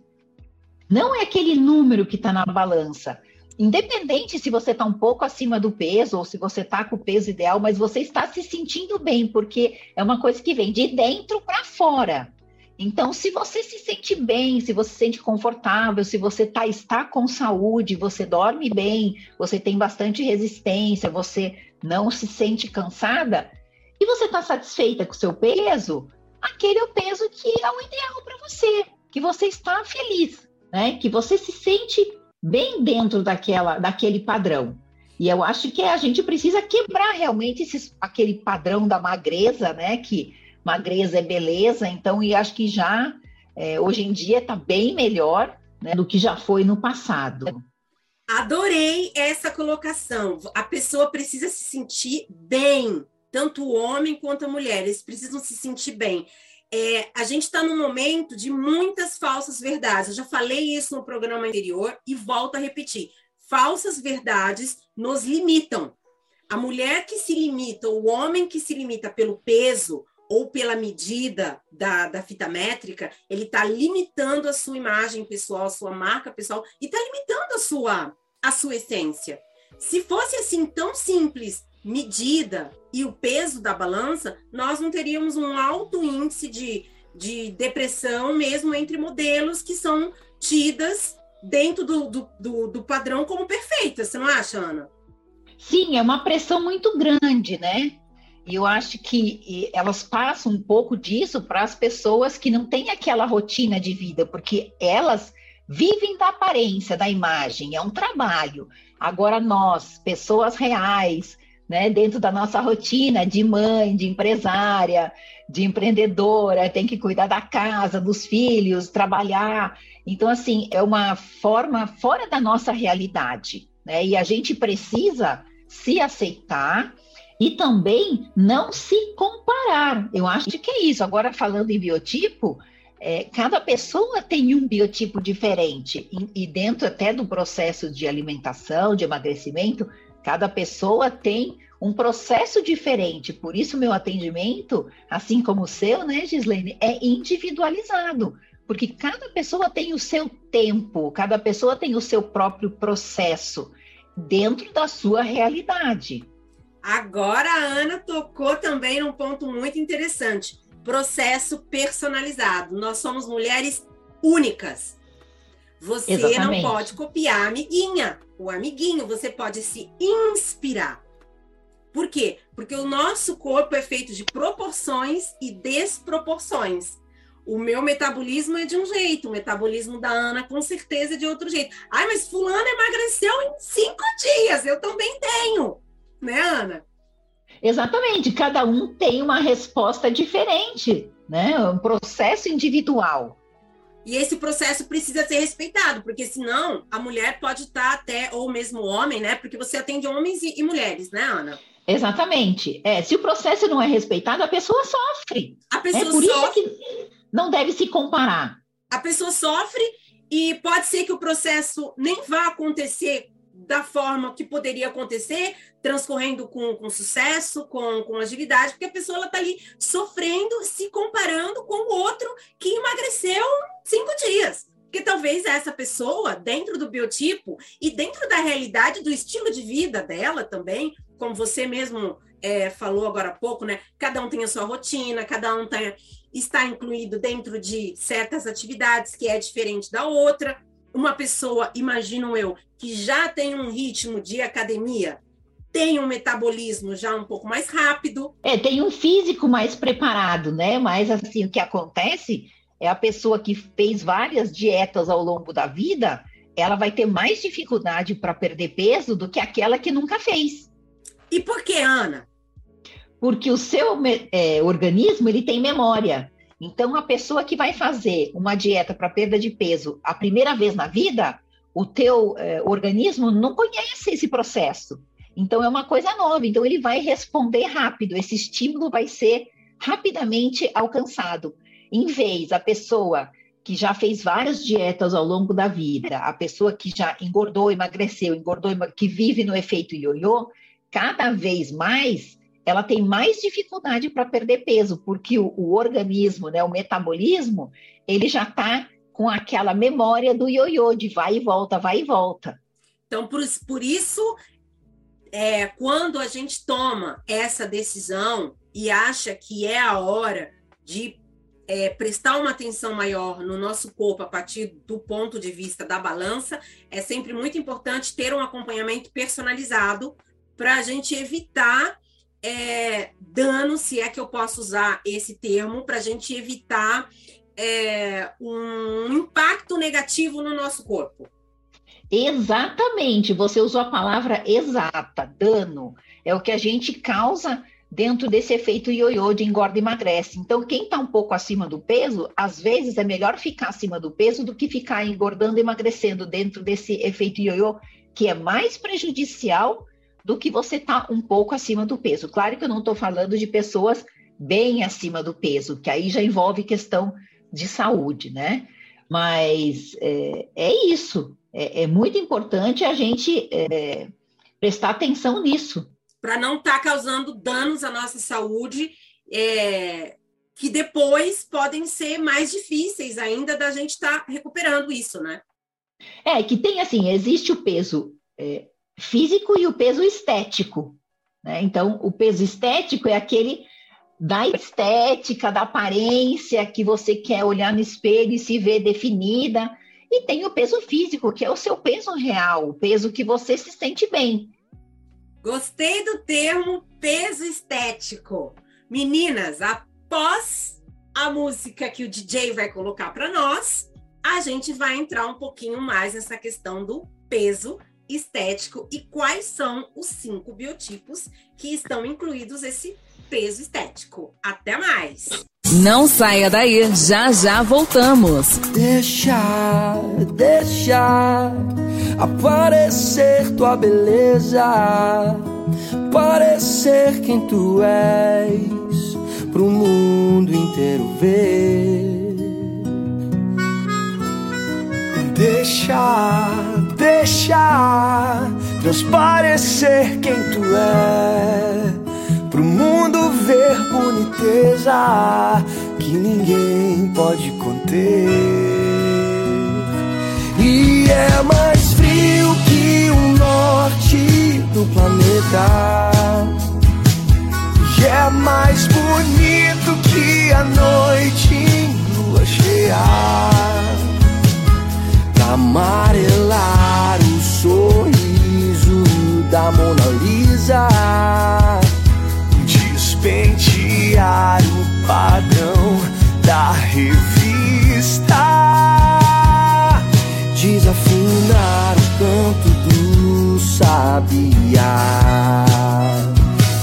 Não é aquele número que está na balança. Independente se você está um pouco acima do peso ou se você está com o peso ideal, mas você está se sentindo bem, porque é uma coisa que vem de dentro para fora. Então, se você se sente bem, se você se sente confortável, se você tá, está com saúde, você dorme bem, você tem bastante resistência, você não se sente cansada, e você está satisfeita com o seu peso, aquele é o peso que é o ideal para você, que você está feliz, né? Que você se sente bem dentro daquela, daquele padrão. E eu acho que a gente precisa quebrar realmente esses, aquele padrão da magreza, né? Que magreza é beleza, então, e acho que já é, hoje em dia está bem melhor, né, do que já foi no passado. Adorei essa colocação. A pessoa precisa se sentir bem, tanto o homem quanto a mulher, eles precisam se sentir bem. É, a gente está num momento de muitas falsas verdades. Eu já falei isso no programa anterior e volto a repetir. Falsas verdades nos limitam. A mulher que se limita, o homem que se limita pelo peso ou pela medida da, da fita métrica, ele está limitando a sua imagem pessoal, a sua marca pessoal e está limitando a sua, a sua essência. Se fosse assim tão simples, medida e o peso da balança, nós não teríamos um alto índice de, de depressão mesmo entre modelos que são tidas dentro do, do, do, do padrão como perfeitas. Você não acha, Ana? Sim, é uma pressão muito grande, né? E eu acho que elas passam um pouco disso para as pessoas que não têm aquela rotina de vida, porque elas vivem da aparência, da imagem, é um trabalho. Agora nós, pessoas reais, né, dentro da nossa rotina de mãe, de empresária, de empreendedora, tem que cuidar da casa, dos filhos, trabalhar. Então, assim, é uma forma fora da nossa realidade, né? E a gente precisa se aceitar e também não se comparar. Eu acho que é isso. Agora, falando em biotipo, é, cada pessoa tem um biotipo diferente, e, e dentro até do processo de alimentação, de emagrecimento, cada pessoa tem um processo diferente. Por isso, meu atendimento, assim como o seu, né, Gislene, é individualizado. Porque cada pessoa tem o seu tempo, cada pessoa tem o seu próprio processo dentro da sua realidade. Agora a Ana tocou também num ponto muito interessante: processo personalizado. Nós somos mulheres únicas. Você Exatamente. não pode copiar a amiguinha, o amiguinho, você pode se inspirar. Por quê? Porque o nosso corpo é feito de proporções e desproporções. O meu metabolismo é de um jeito, o metabolismo da Ana com certeza é de outro jeito. Ai, mas fulano emagreceu em cinco dias, eu também tenho. Né, Ana? Exatamente, cada um tem uma resposta diferente, né? Um processo individual. E esse processo precisa ser respeitado, porque senão a mulher pode estar até, ou mesmo o homem, né? Porque você atende homens e, e mulheres, né, Ana? Exatamente. É, se o processo não é respeitado, a pessoa sofre. A É pessoa por isso sofre, que não deve se comparar. a pessoa sofre e pode ser que o processo nem vá acontecer da forma que poderia acontecer, transcorrendo com, com sucesso, com, com agilidade, porque a pessoa está ali sofrendo, se comparando com o outro que emagreceu em cinco dias. Porque talvez essa pessoa, dentro do biotipo e dentro da realidade do estilo de vida dela também, como você mesmo é, falou agora há pouco, né? Cada um tem a sua rotina, cada um tem, está incluído dentro de certas atividades que é diferente da outra. Uma pessoa, imagino eu, que já tem um ritmo de academia, tem um metabolismo já um pouco mais rápido, É, tem um físico mais preparado, né? Mas assim, o que acontece é a pessoa que fez várias dietas ao longo da vida, ela vai ter mais dificuldade para perder peso do que aquela que nunca fez. E por que, Ana? Porque o seu é, organismo ele tem memória. Então, a pessoa que vai fazer uma dieta para perda de peso a primeira vez na vida, o teu é, organismo não conhece esse processo. Então, é uma coisa nova. Então, ele vai responder rápido. Esse estímulo vai ser rapidamente alcançado. Em vez a pessoa que já fez várias dietas ao longo da vida, a pessoa que já engordou, emagreceu, engordou, que vive no efeito ioiô, cada vez mais ela tem mais dificuldade para perder peso, porque o, o organismo, né, o metabolismo, ele já está com aquela memória do ioiô, de vai e volta, vai e volta. Então, por, por isso, é, quando a gente toma essa decisão e acha que é a hora de é, prestar uma atenção maior no nosso corpo a partir do ponto de vista da balança, é sempre muito importante ter um acompanhamento personalizado para a gente evitar é, dano, se é que eu posso usar esse termo, para a gente evitar é, um impacto negativo no nosso corpo. Exatamente, você usou a palavra exata, dano. É o que a gente causa dentro desse efeito ioiô de engorda e emagrece. Então, quem está um pouco acima do peso, às vezes é melhor ficar acima do peso do que ficar engordando e emagrecendo dentro desse efeito ioiô, que é mais prejudicial do que você estar tá um pouco acima do peso. Claro que eu não estou falando de pessoas bem acima do peso, que aí já envolve questão de saúde, né? Mas é, é isso. É, é, muito importante a gente é, prestar atenção nisso. Para não estar tá causando danos à nossa saúde, é, que depois podem ser mais difíceis ainda da gente estar tá recuperando isso, né? É, que tem assim, existe o peso é, físico e o peso estético. Né? Então, o peso estético é aquele da estética, da aparência que você quer olhar no espelho e se ver definida. E tem o peso físico, que é o seu peso real, o peso que você se sente bem. Gostei do termo peso estético. Meninas, após a música que o DJ vai colocar para nós, a gente vai entrar um pouquinho mais nessa questão do peso estético e quais são os cinco biotipos que estão incluídos esse peso estético. Até mais! Não saia daí, já já voltamos. Deixa, deixa aparecer tua beleza, parecer quem tu és, pro mundo inteiro ver. Deixa, deixa transparecer quem tu é pro mundo ver boniteza que ninguém pode conter. E é mais frio que o norte do planeta. E é mais bonito que a noite em lua cheia. Amarelar o sorriso da Mona Lisa. Despentear o padrão da revista, desafinar o canto do sabiá,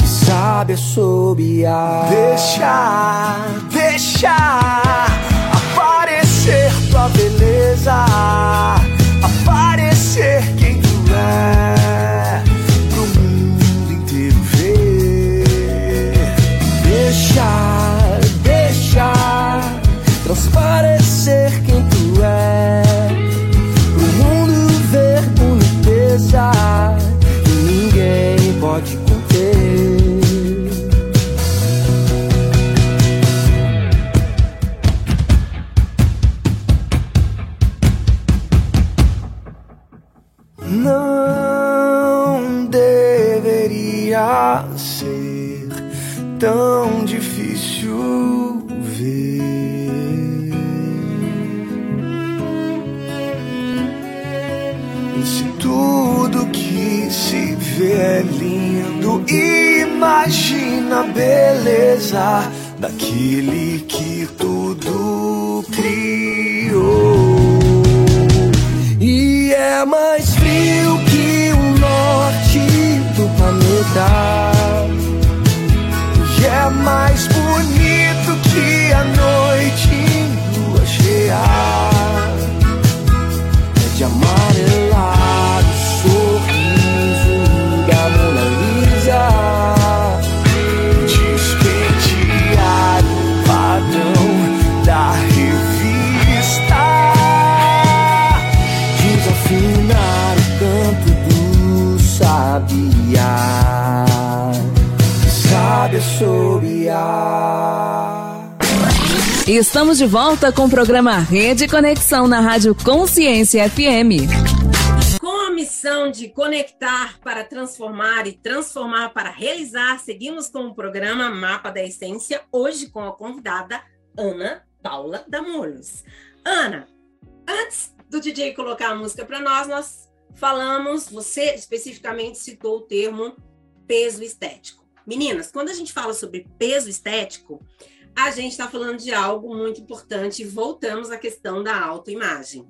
sabe assobiar. Deixa, deixa beleza, aparecer quem tu é. Ser tão difícil ver. Se tudo que se vê é lindo, imagina a beleza daquele que tudo criou. E é mais frio que do planeta. E é mais bonito que a noite em lua cheia. É de amarelar Estamos de volta com o programa Rede Conexão na Rádio Consciência FM. Com a missão de conectar para transformar e transformar para realizar, seguimos com o programa Mapa da Essência, hoje com a convidada Ana Paula Damolos. Ana, antes do DJ colocar a música para nós, nós falamos, você especificamente citou o termo peso estético. Meninas, quando a gente fala sobre peso estético, a gente está falando de algo muito importante. Voltamos à questão da autoimagem.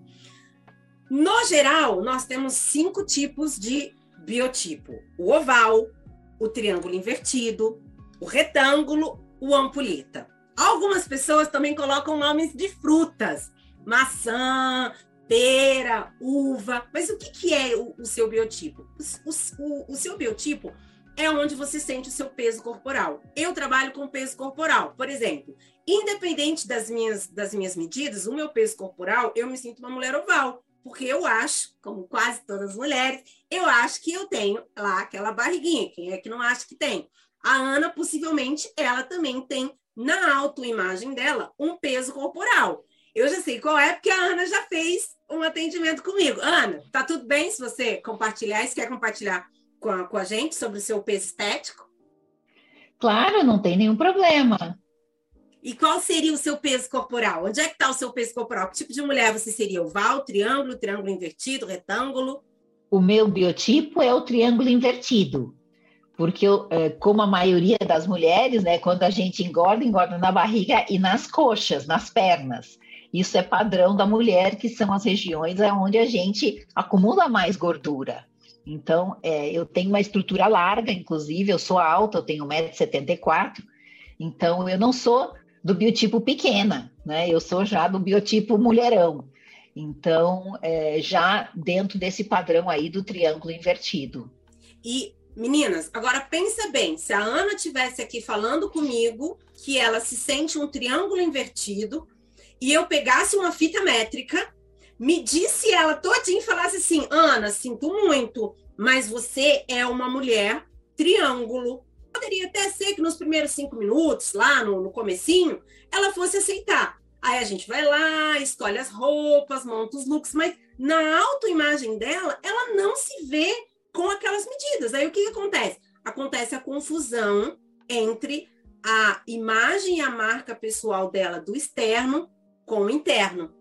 No geral, nós temos cinco tipos de biotipo: o oval, o triângulo invertido, o retângulo, o ampulheta. Algumas pessoas também colocam nomes de frutas, maçã, pera, uva. Mas o que, que é o, o seu biotipo? O, o- o seu biotipo é onde você sente o seu peso corporal. Eu trabalho com peso corporal. Por exemplo, independente das minhas, das minhas medidas, o meu peso corporal, eu me sinto uma mulher oval. Porque eu acho, como quase todas as mulheres, eu acho que eu tenho lá aquela barriguinha. Quem é que não acha que tem? A Ana, possivelmente, ela também tem, na autoimagem dela, um peso corporal. Eu já sei qual é, porque a Ana já fez um atendimento comigo. Ana, tá tudo bem se você compartilhar? Se quer compartilhar com a, com a gente sobre o seu peso estético? Claro, não tem nenhum problema. E qual seria o seu peso corporal? Onde é que está o seu peso corporal? Que tipo de mulher você seria? Oval, triângulo, triângulo invertido, retângulo? O meu biotipo é o triângulo invertido. Porque, eu, eh, como a maioria das mulheres, né, quando a gente engorda, engorda na barriga e nas coxas, nas pernas. Isso é padrão da mulher, que são as regiões onde a gente acumula mais gordura. Então, eh, eu tenho uma estrutura larga, inclusive, eu sou alta, eu tenho 1,74m, então eu não sou do biotipo pequena, né? Eu sou já do biotipo mulherão. Então, eh, já dentro desse padrão aí do triângulo invertido. E, meninas, agora pensa bem, se a Ana tivesse aqui falando comigo que ela se sente um triângulo invertido e eu pegasse uma fita métrica, medisse ela todinha e falasse assim, Ana, sinto muito, mas você é uma mulher triângulo. Poderia até ser que nos primeiros cinco minutos, lá no, no comecinho, ela fosse aceitar. Aí a gente vai lá, escolhe as roupas, monta os looks, mas na autoimagem dela, ela não se vê com aquelas medidas. Aí o que, que acontece? Acontece a confusão entre a imagem e a marca pessoal dela do externo com o interno.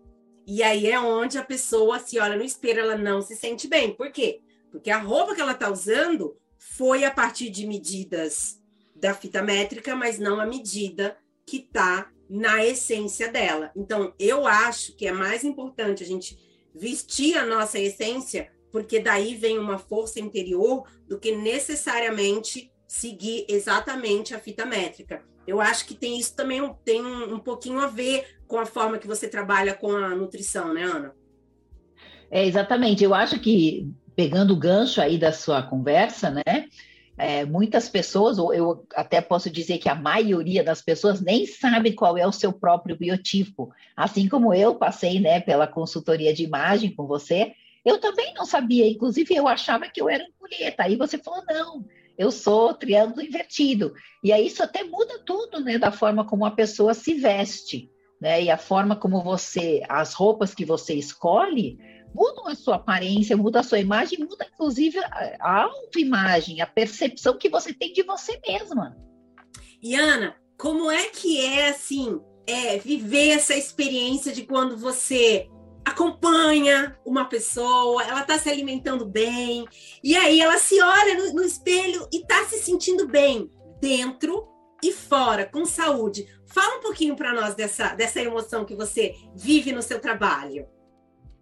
E aí é onde a pessoa se olha no espelho, ela não se sente bem. Por quê? Porque a roupa que ela está usando foi a partir de medidas da fita métrica, mas não a medida que está na essência dela. Então, eu acho que é mais importante a gente vestir a nossa essência, porque daí vem uma força interior do que necessariamente seguir exatamente a fita métrica. Eu acho que tem isso também tem um, um pouquinho a ver com a forma que você trabalha com a nutrição, né, Ana? É, exatamente. Eu acho que, pegando o gancho aí da sua conversa, né? é, muitas pessoas, ou eu até posso dizer que a maioria das pessoas nem sabe qual é o seu próprio biotipo. Assim como eu passei, né, pela consultoria de imagem com você, eu também não sabia. Inclusive, eu achava que eu era ampulheta. Aí você falou, não, eu sou triângulo invertido. E aí isso até muda tudo, né, da forma como a pessoa se veste, né, e a forma como você, as roupas que você escolhe, mudam a sua aparência, muda a sua imagem, muda inclusive a, autoimagem, a percepção que você tem de você mesma. E Ana, como é que é assim, é, viver essa experiência de quando você acompanha uma pessoa, ela está se alimentando bem, e aí ela se olha no, no espelho e está se sentindo bem, dentro e fora, com saúde. Fala um pouquinho para nós dessa, dessa emoção que você vive no seu trabalho.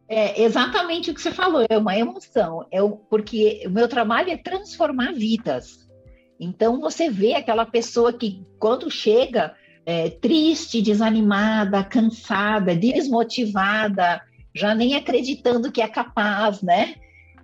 É exatamente o que você falou, é uma emoção, é porque o meu trabalho é transformar vidas. Então você vê aquela pessoa que quando chega é, triste, desanimada, cansada, desmotivada, já nem acreditando que é capaz, né?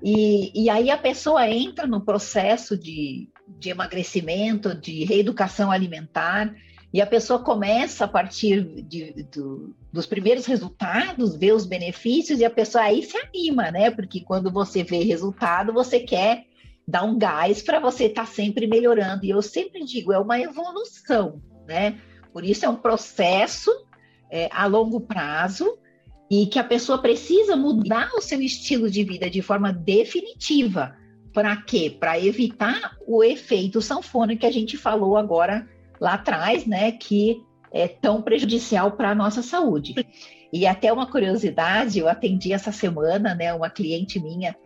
E, e aí a pessoa entra no processo de, de emagrecimento, de reeducação alimentar, e a pessoa começa a partir de- do- dos primeiros resultados, ver os benefícios, e a pessoa aí se anima, né? Porque quando você vê resultado, você quer dar um gás para você estar sempre melhorando. E eu sempre digo, é uma evolução, né? Por isso é um processo é, a longo prazo e que a pessoa precisa mudar o seu estilo de vida de forma definitiva. Para quê? Para evitar o efeito sanfona que a gente falou agora lá atrás, né? Que é tão prejudicial para a nossa saúde. E até uma curiosidade, eu atendi essa semana, né, uma cliente minha,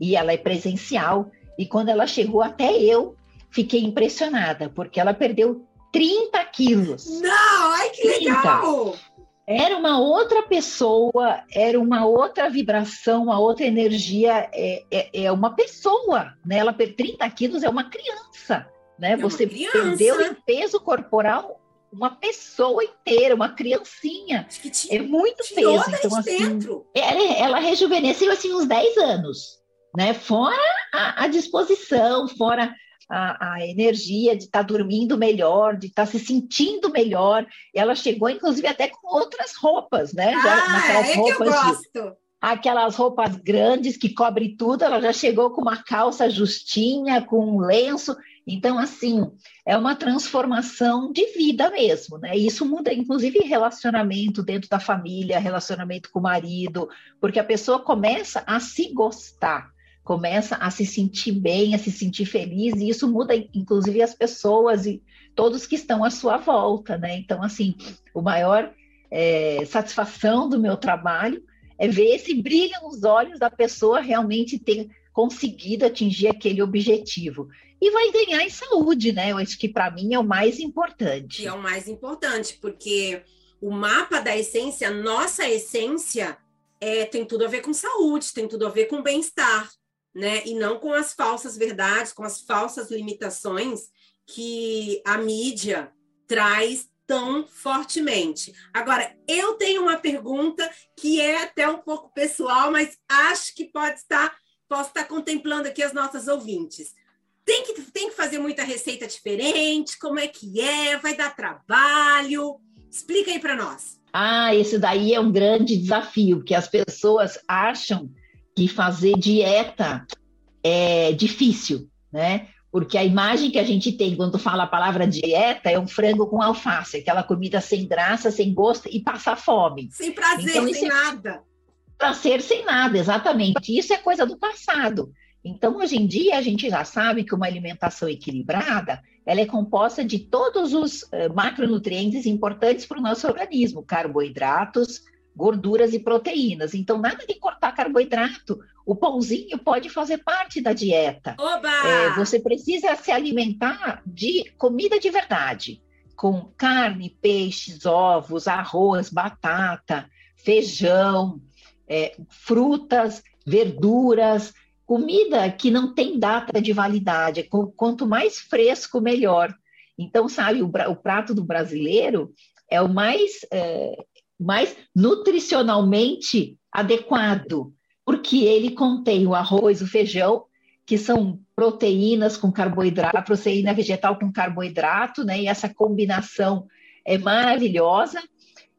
e ela é presencial, e quando ela chegou até eu, fiquei impressionada, porque ela perdeu 30 quilos. Não, ai que legal! Era uma outra pessoa, era uma outra vibração, uma outra energia, é, é, é uma pessoa, né? Ela per 30 quilos é uma criança, né? uma você criança. perdeu em peso corporal uma pessoa inteira, uma criancinha. É muito peso. Então, assim, dentro. ela, ela rejuvenesceu assim uns 10 anos, né? Fora a, a disposição, fora a, a energia de estar dormindo melhor, de estar se sentindo melhor. E ela chegou, inclusive, até com outras roupas, né? Já Ah, é que eu roupas de- gosto. aquelas roupas grandes que cobre tudo, ela já chegou com uma calça justinha, com um lenço. Então, assim, é uma transformação de vida mesmo, né? E Isso muda, inclusive, relacionamento dentro da família, relacionamento com o marido, porque a pessoa começa a se gostar, começa a se sentir bem, a se sentir feliz, e isso muda, inclusive, as pessoas e todos que estão à sua volta, né? Então, assim, o maior eh, satisfação do meu trabalho é ver esse brilho nos olhos da pessoa realmente ter conseguido atingir aquele objetivo. E vai ganhar em saúde, né? Eu acho que para mim é o mais importante. Que é o mais importante, porque o mapa da essência, nossa essência, é, tem tudo a ver com saúde, tem tudo a ver com bem-estar, né? E não com as falsas verdades, com as falsas limitações que a mídia traz tão fortemente. Agora, eu tenho uma pergunta que é até um pouco pessoal, mas acho que pode estar, posso estar contemplando aqui as nossas ouvintes. Tem que, tem que fazer muita receita diferente? Como é que é? Vai dar trabalho? Explica aí para nós. Ah, esse daí é um grande desafio, porque as pessoas acham que fazer dieta é difícil, né? Porque a imagem que a gente tem quando fala a palavra dieta é um frango com alface, aquela comida sem graça, sem gosto e passar fome. Sem prazer, Então, sem é- nada. Prazer sem nada, exatamente. Isso é coisa do passado. Então, hoje em dia, a gente já sabe que uma alimentação equilibrada, ela é composta de todos os eh, macronutrientes importantes para o nosso organismo, carboidratos, gorduras e proteínas. Então, nada de cortar carboidrato. O pãozinho pode fazer parte da dieta. Oba! É, você precisa se alimentar de comida de verdade, com carne, peixes, ovos, arroz, batata, feijão, é, frutas, verduras, comida que não tem data de validade. Qu- Quanto mais fresco, melhor. Então, sabe, o prato do brasileiro é o mais, é, mais nutricionalmente adequado, porque ele contém o arroz, o feijão, que são proteínas com carboidrato, proteína vegetal com carboidrato, né? E essa combinação é maravilhosa.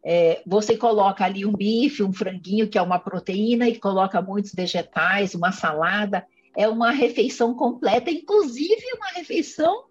É, você coloca ali um bife, um franguinho, que é uma proteína, e coloca muitos vegetais, uma salada. É uma refeição completa, inclusive uma refeição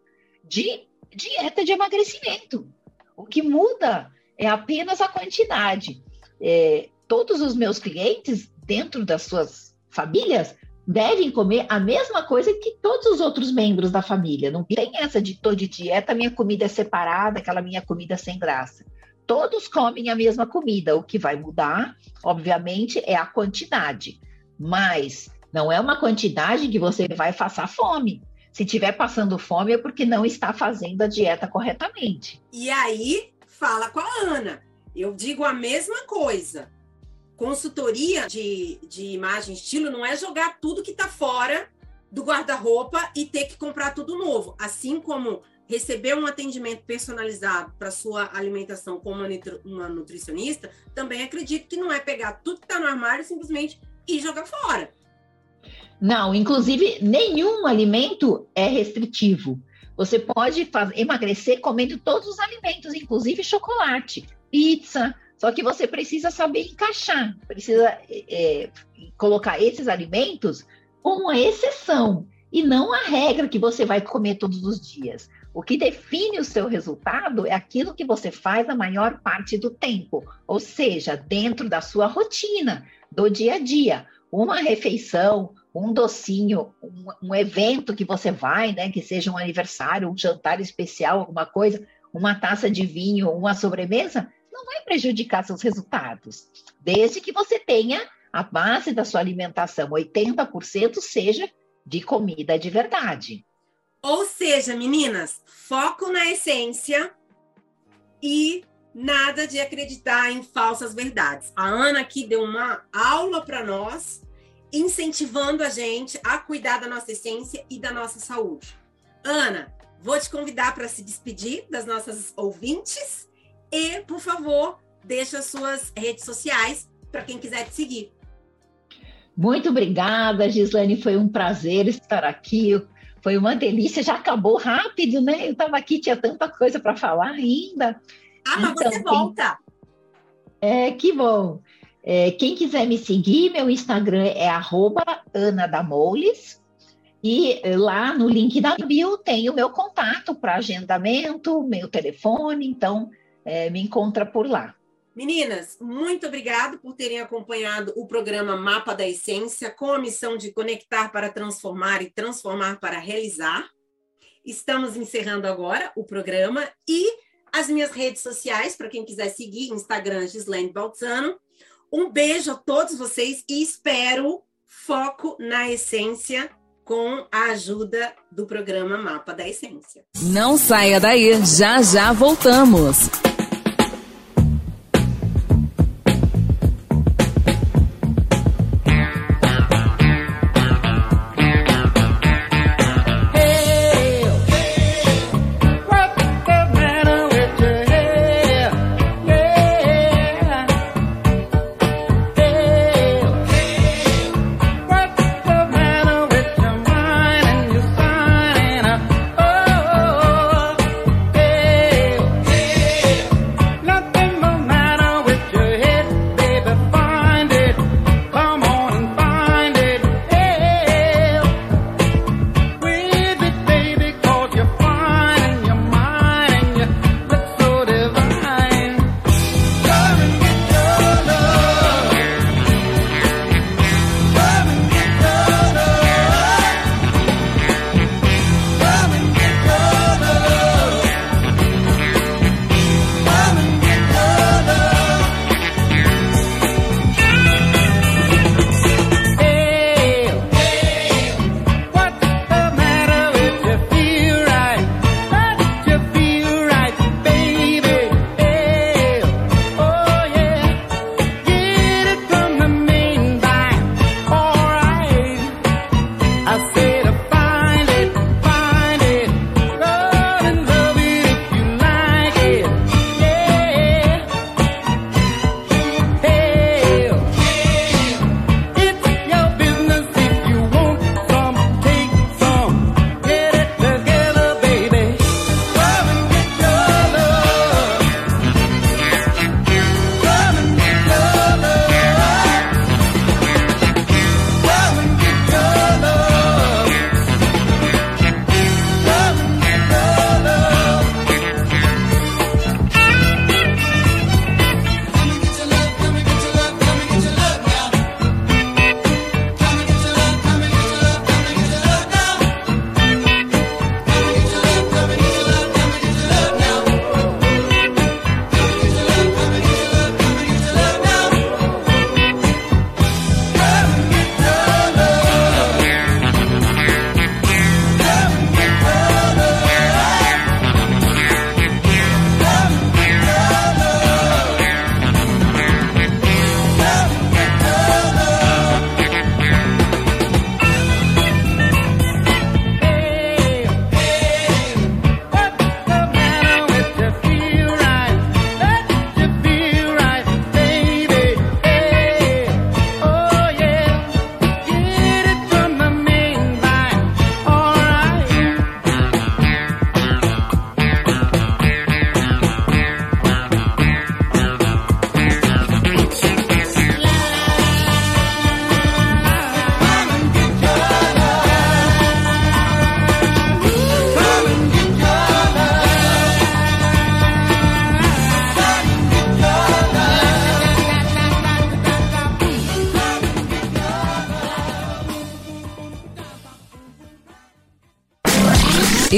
de dieta de emagrecimento. O que muda é apenas a quantidade. É, todos os meus clientes, dentro das suas famílias, devem comer a mesma coisa que todos os outros membros da família. Não tem essa de tô de dieta, minha comida é separada, aquela minha comida sem graça. Todos comem a mesma comida. O que vai mudar, obviamente, é a quantidade. Mas não é uma quantidade que você vai passar fome. Se estiver passando fome é porque não está fazendo a dieta corretamente. E aí, fala com a Ana. Eu digo a mesma coisa. Consultoria de, de imagem e estilo não é jogar tudo que está fora do guarda-roupa e ter que comprar tudo novo. Assim como receber um atendimento personalizado para sua alimentação com uma, nutri- uma nutricionista, também acredito que não é pegar tudo que está no armário e simplesmente ir jogar fora. Não, inclusive, nenhum alimento é restritivo. Você pode faz- emagrecer comendo todos os alimentos, inclusive chocolate, pizza. Só que você precisa saber encaixar, precisa é, colocar esses alimentos como uma exceção e não a regra que você vai comer todos os dias. O que define o seu resultado é aquilo que você faz a maior parte do tempo, ou seja, dentro da sua rotina, do dia a dia. Uma refeição, um docinho, um, um evento que você vai, né, que seja um aniversário, um jantar especial, alguma coisa, uma taça de vinho, uma sobremesa, não vai prejudicar seus resultados, desde que você tenha a base da sua alimentação, 80% seja de comida de verdade. Ou seja, meninas, foco na essência e nada de acreditar em falsas verdades. A Ana aqui deu uma aula para nós, incentivando a gente a cuidar da nossa essência e da nossa saúde. Ana, vou te convidar para se despedir das nossas ouvintes e, por favor, deixa as suas redes sociais para quem quiser te seguir. Muito obrigada, Gislane. Foi um prazer estar aqui. Foi uma delícia. Já acabou rápido, né? Eu estava aqui, tinha tanta coisa para falar ainda. Ah, mas Então, você quem- volta. É, que bom. É, quem quiser me seguir, meu Instagram é arroba Ana Damoules. E eh, lá no link da bio tem o meu contato para agendamento, meu telefone, então eh, me encontra por lá. Meninas, muito obrigado por terem acompanhado o programa Mapa da Essência, com a missão de conectar para transformar e transformar para realizar. Estamos encerrando agora o programa e as minhas redes sociais, para quem quiser seguir, Instagram Gislaine Baltzano. Um beijo a todos vocês e espero foco na essência com a ajuda do programa Mapa da Essência. Não saia daí, já já voltamos.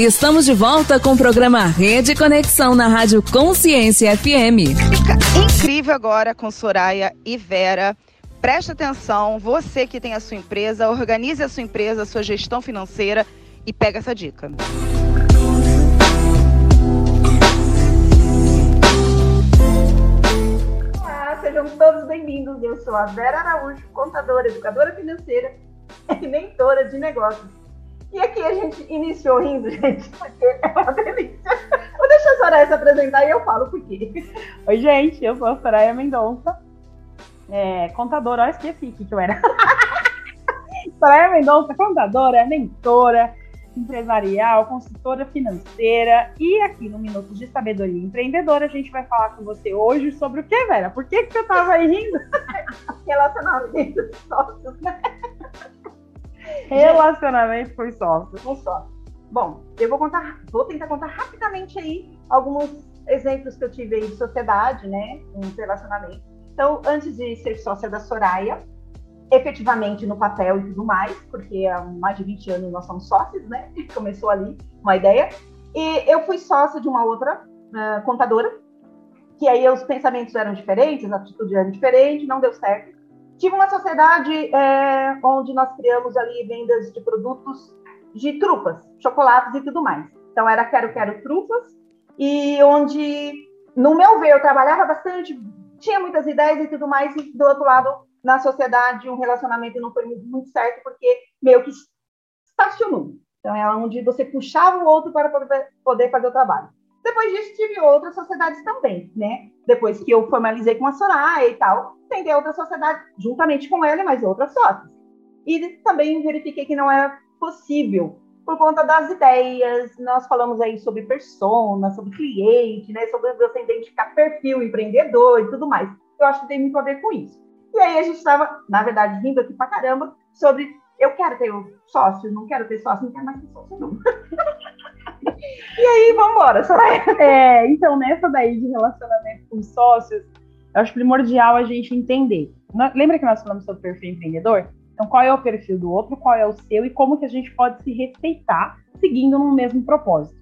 Estamos de volta com o programa Rede Conexão na Rádio Consciência FM. Fica incrível agora com Soraya e Vera. Preste atenção, você que tem a sua empresa, organize a sua empresa, a sua gestão financeira e pega essa dica. Olá, sejam todos bem-vindos. Eu sou a Vera Araújo, contadora, educadora financeira e mentora de negócios. E aqui a gente iniciou rindo, gente, porque é uma delícia. Vou deixar a Soraya se apresentar e eu falo por quê. Oi, gente, eu sou a Soraya Mendonça, é, contadora, ó, esqueci o que que eu era. Soraya Mendonça, contadora, mentora, empresarial, consultora financeira e aqui no Minuto de Sabedoria Empreendedora a gente vai falar com você hoje sobre o que, Vera? Por que, que você tava aí rindo? Relacionamento sócios, né? Relacionamento com sócio. Com sócios. Bom, eu vou contar, vou tentar contar rapidamente aí alguns exemplos que eu tive aí de sociedade, né? Um relacionamento. Então, antes de ser sócia da Soraya, efetivamente no papel e tudo mais, porque há mais de 20 anos nós somos sócios, né? Começou ali uma ideia. E eu fui sócia de uma outra ah, contadora, que aí os pensamentos eram diferentes, a atitude era diferente, não deu certo. Tive uma sociedade é, onde nós criamos ali vendas de produtos de trufas, chocolates e tudo mais. Então era Quero Quero Trufas, e onde, no meu ver, eu trabalhava bastante, tinha muitas ideias e tudo mais, e do outro lado, na sociedade, um relacionamento não foi muito, certo, porque meio que estacionou. Então é onde você puxava o outro para poder fazer o trabalho. Depois disso, tive outras sociedades também, né? Depois que eu formalizei com a Soraya e tal, tentei outra sociedade juntamente com ela e mais outras sócias. E também verifiquei que não era possível por conta das ideias. Nós falamos aí sobre persona, sobre cliente, né? Sobre você identificar perfil empreendedor e tudo mais. Eu acho que tem muito a ver com isso. E aí a gente estava, na verdade, rindo aqui pra caramba sobre eu quero ter um sócio, não quero ter sócio, não quero mais ter sócio, não. e aí, vamos embora, Soraya. É, então, nessa daí de relacionamento com sócios, eu acho primordial a gente entender. Lembra que nós falamos sobre perfil empreendedor? Então, qual é o perfil do outro, qual é o seu e como que a gente pode se respeitar seguindo no mesmo propósito.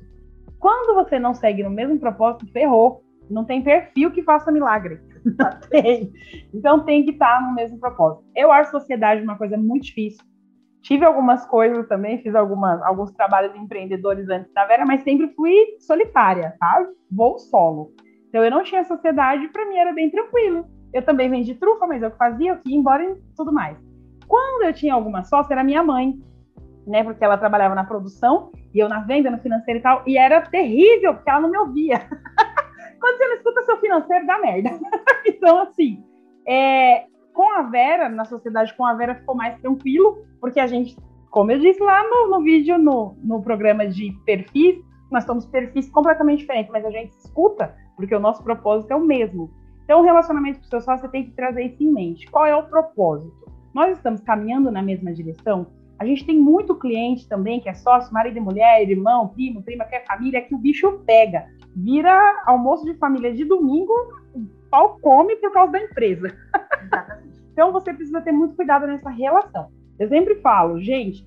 Quando você não segue no mesmo propósito, ferrou. Não tem perfil que faça milagre. Não tem. Então tem que estar no mesmo propósito. Eu acho sociedade uma coisa muito difícil. Tive algumas coisas também, fiz algumas, alguns trabalhos de empreendedores antes da Vera, mas sempre fui solitária, tá? Voo solo. Então eu não tinha sociedade, para mim era bem tranquilo. Eu também vendi trufa, mas eu que fazia, eu que ia embora e tudo mais. Quando eu tinha alguma sócia, era minha mãe, né? Porque ela trabalhava na produção e eu na venda, no financeiro e tal, e era terrível, porque ela não me ouvia. Quando você não escuta seu financeiro, dá merda. então, assim, é, com a Vera, na sociedade com a Vera ficou mais tranquilo, porque a gente, como eu disse lá no, no vídeo, no, no programa de perfis, nós somos perfis completamente diferentes, mas a gente escuta, porque o nosso propósito é o mesmo. Então, o relacionamento com o seu sócio, você tem que trazer isso em mente. Qual é o propósito? Nós estamos caminhando na mesma direção? A gente tem muito cliente também que é sócio, marido e mulher, irmão, primo, prima, que é família, que o bicho pega. Vira almoço de família de domingo, o pau come por causa da empresa. Então você precisa ter muito cuidado nessa relação. Eu sempre falo, gente,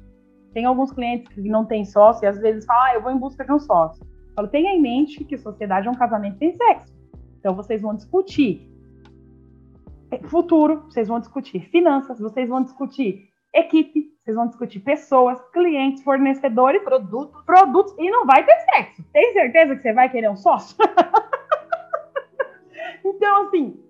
tem alguns clientes que não têm sócio e às vezes falam, ah, eu vou em busca de um sócio. Eu falo, tenha em mente que sociedade é um casamento sem sexo. Então vocês vão discutir futuro, vocês vão discutir finanças, vocês vão discutir equipe, vocês vão discutir pessoas, clientes, fornecedores, Produto. produtos e não vai ter sexo. Tem certeza que você vai querer um sócio? então, assim,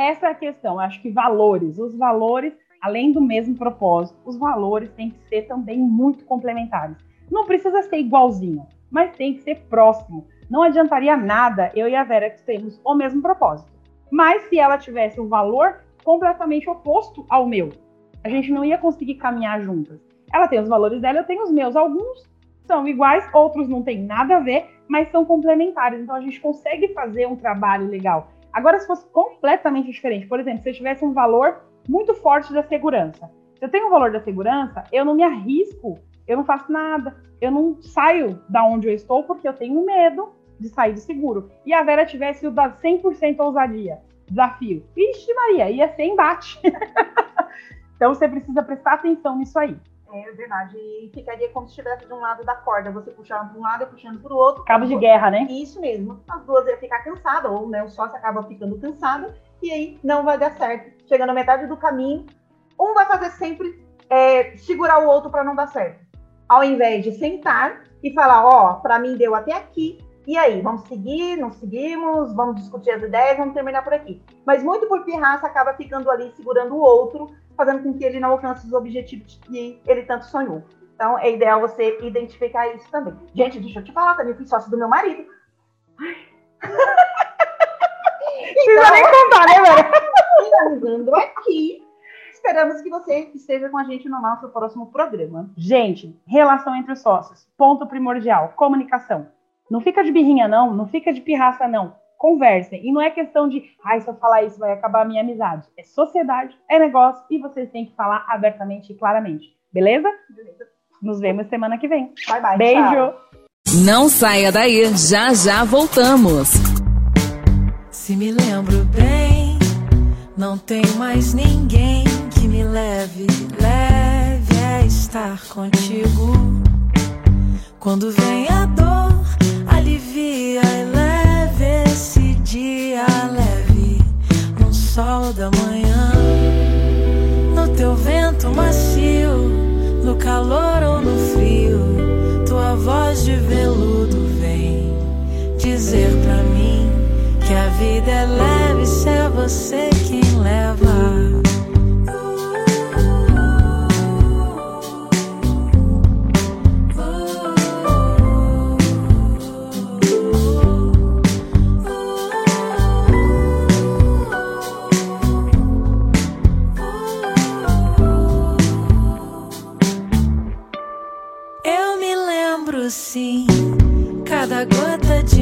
essa é a questão. Acho que valores, os valores, além do mesmo propósito, os valores têm que ser também muito complementares. Não precisa ser igualzinho, mas tem que ser próximo. Não adiantaria nada eu e a Vera que temos o mesmo propósito. Mas se ela tivesse um valor completamente oposto ao meu, a gente não ia conseguir caminhar juntas. Ela tem os valores dela, eu tenho os meus. Alguns são iguais, outros não têm nada a ver, mas são complementares. Então a gente consegue fazer um trabalho legal. Agora, se fosse completamente diferente, por exemplo, se eu tivesse um valor muito forte da segurança. Se eu tenho um valor da segurança, eu não me arrisco, eu não faço nada, eu não saio da onde eu estou porque eu tenho medo de sair do seguro. E a Vera tivesse o da 100% ousadia, desafio. Vixe, Maria, ia ser embate. então você precisa prestar atenção nisso aí. É verdade. E ficaria como se estivesse de um lado da corda. Você puxando para um lado e puxando para o outro. Cabo de guerra, né? Isso mesmo. As duas iam ficar cansadas, ou né, o sócio acaba ficando cansado, e aí não vai dar certo. Chegando na metade do caminho, um vai fazer sempre é, segurar o outro para não dar certo. Ao invés de sentar e falar, ó, para mim deu até aqui, e aí, vamos seguir, não seguimos, vamos discutir as ideias, vamos terminar por aqui. Mas muito por pirraça acaba ficando ali segurando o outro, fazendo com que ele não alcance os objetivos que ele tanto sonhou. Então, é ideal você identificar isso também. Gente, deixa eu te falar também, fui sócio do meu marido. Precisa nem contar, né, velho? Finalizando aqui. Esperamos que você esteja com a gente no nosso próximo programa. Gente, relação entre os sócios. Ponto primordial. Comunicação. Não fica de birrinha, não. Não fica de pirraça, não. Conversem. E não é questão de, ai, se eu falar isso vai acabar a minha amizade. É sociedade, é negócio e vocês têm que falar abertamente e claramente. Beleza? Nos vemos semana que vem. Bye, bye. Beijo. tchau. Não saia daí, já já voltamos. Se me lembro bem, não tem mais ninguém que me leve, leve a estar contigo. Quando vem a dor, alivia e leve esse dia leve no sol da manhã, no teu vento macio, no calor ou no frio, tua voz de veludo vem dizer pra mim que a vida é leve se é você quem leva. Lembro sim, cada gota de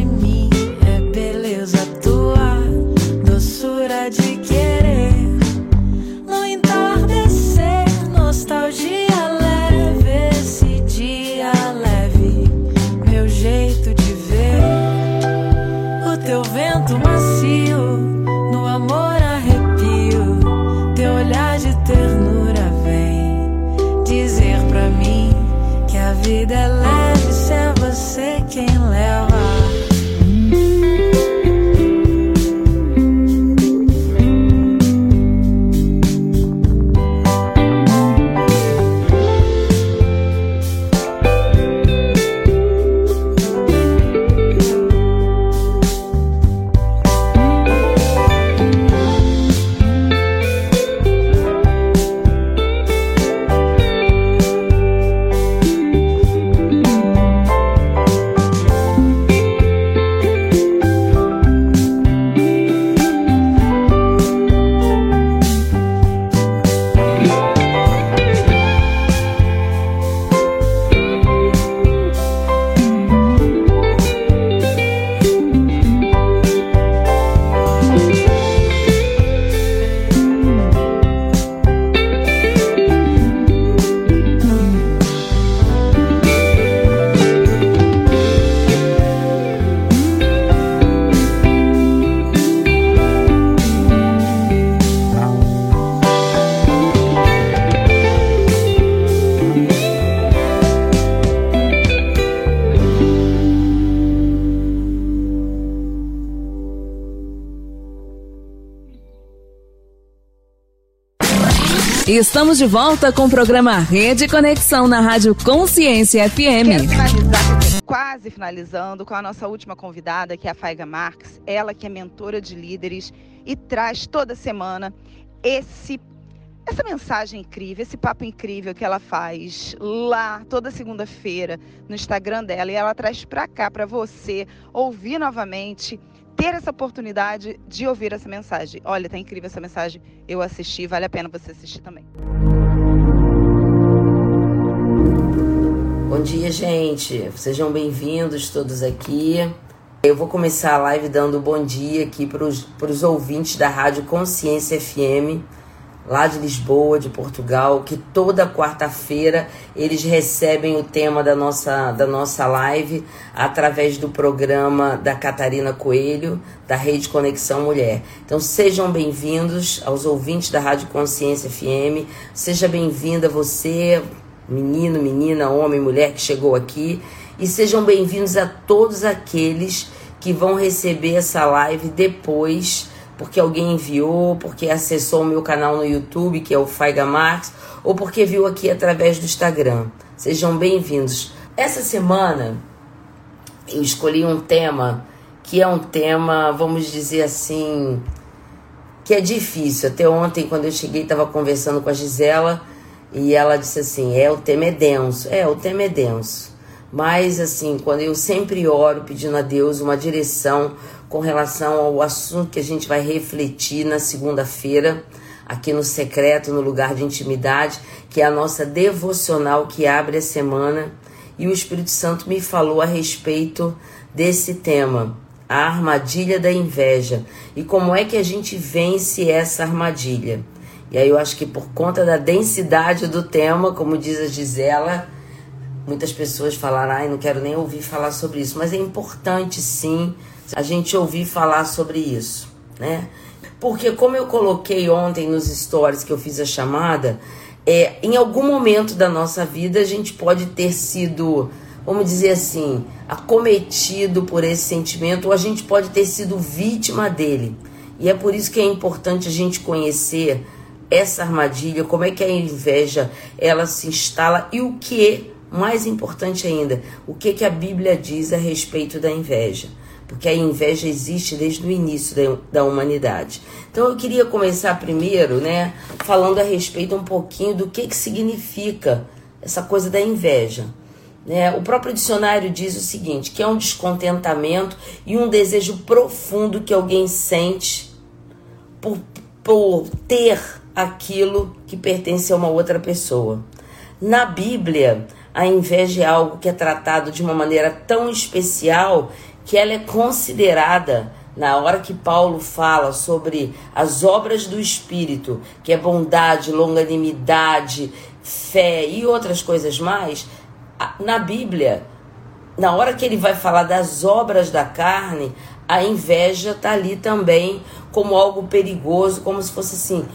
Estamos de volta com o programa Rede Conexão na Rádio Consciência FM. quase finalizando, com a nossa última convidada, que é a Faiga Marques. Ela que é mentora de líderes e traz toda semana esse essa mensagem incrível, esse papo incrível que ela faz lá toda segunda-feira no Instagram dela e ela traz para cá para você ouvir novamente, ter essa oportunidade de ouvir essa mensagem. Olha, tá incrível essa mensagem. Eu assisti, vale a pena você assistir também. Bom dia, gente. Sejam bem-vindos todos aqui. Eu vou começar a live dando bom dia aqui para os ouvintes da Rádio Consciência FM, lá de Lisboa, de Portugal, que toda quarta-feira eles recebem o tema da nossa, da nossa live através do programa da Catarina Coelho, da Rede Conexão Mulher. Então sejam bem-vindos aos ouvintes da Rádio Consciência FM. Seja bem-vinda você, menino, menina, homem, mulher que chegou aqui. E sejam bem-vindos a todos aqueles que vão receber essa live depois, porque alguém enviou, porque acessou o meu canal no YouTube, que é o Faiga Marx, ou porque viu aqui através do Instagram. Sejam bem-vindos. Essa semana eu escolhi um tema que é um tema, vamos dizer assim, que é difícil. Até ontem, quando eu cheguei, estava conversando com a Gisela e ela disse assim: é, o tema é denso. É, o tema é denso. Mas, assim, quando eu sempre oro pedindo a Deus uma direção com relação ao assunto que a gente vai refletir na segunda-feira, aqui no secreto, no lugar de intimidade, que é a nossa devocional que abre a semana. E o Espírito Santo me falou a respeito desse tema, a armadilha da inveja. E como é que a gente vence essa armadilha? E aí eu acho que por conta da densidade do tema, como diz a Gisela, muitas pessoas falaram, ai, não quero nem ouvir falar sobre isso. Mas é importante sim a gente ouvir falar sobre isso, né? Porque como eu coloquei ontem nos stories que eu fiz a chamada, é, em algum momento da nossa vida a gente pode ter sido, vamos dizer assim, acometido por esse sentimento, ou a gente pode ter sido vítima dele. E é por isso que é importante a gente conhecer essa armadilha, como é que a inveja ela se instala e o que, mais importante ainda, o que, que a Bíblia diz a respeito da inveja. Porque a inveja existe desde o início da, da humanidade. Então eu queria começar primeiro, né, falando a respeito um pouquinho do que, que significa essa coisa da inveja. Né? O próprio dicionário diz o seguinte: que é um descontentamento e um desejo profundo que alguém sente por, por ter aquilo que pertence a uma outra pessoa. Na Bíblia, a inveja é algo que é tratado de uma maneira tão especial que ela é considerada na hora que Paulo fala sobre as obras do Espírito, que é bondade, longanimidade, fé e outras coisas mais, na Bíblia, na hora que ele vai falar das obras da carne, a inveja está ali também como algo perigoso, como se fosse assim,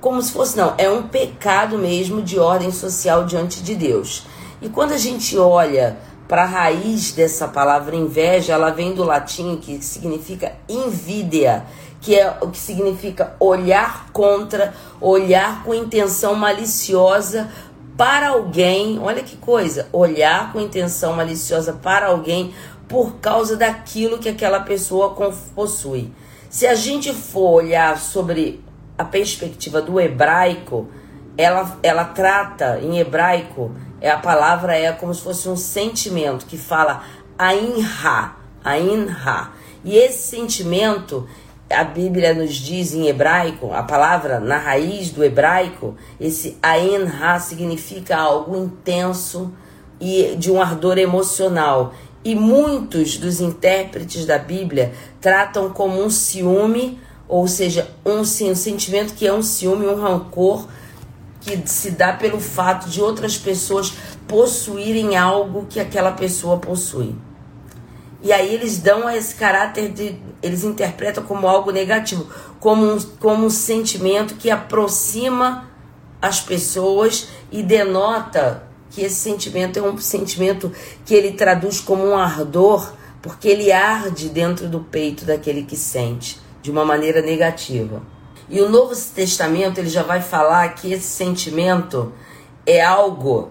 como se fosse não, é um pecado mesmo de ordem social diante de Deus. E quando a gente olha para a raiz dessa palavra inveja, ela vem do latim que significa invidia, que é o que significa olhar contra, olhar com intenção maliciosa para alguém. Olha que coisa, olhar com intenção maliciosa para alguém por causa daquilo que aquela pessoa possui. Se a gente for olhar sobre a perspectiva do hebraico, ela, ela trata em hebraico, é a palavra é como se fosse um sentimento que fala ainha, ainha. E esse sentimento, a Bíblia nos diz em hebraico, a palavra na raiz do hebraico, esse ainha significa algo intenso e de um ardor emocional. E muitos dos intérpretes da Bíblia tratam como um ciúme ou seja, um, um sentimento que é um ciúme, um rancor que se dá pelo fato de outras pessoas possuírem algo que aquela pessoa possui. E aí eles dão esse caráter de. Eles interpretam como algo negativo, como um, como um sentimento que aproxima as pessoas e denota que esse sentimento é um sentimento que ele traduz como um ardor, porque ele arde dentro do peito daquele que sente de uma maneira negativa. E o Novo Testamento ele já vai falar que esse sentimento é algo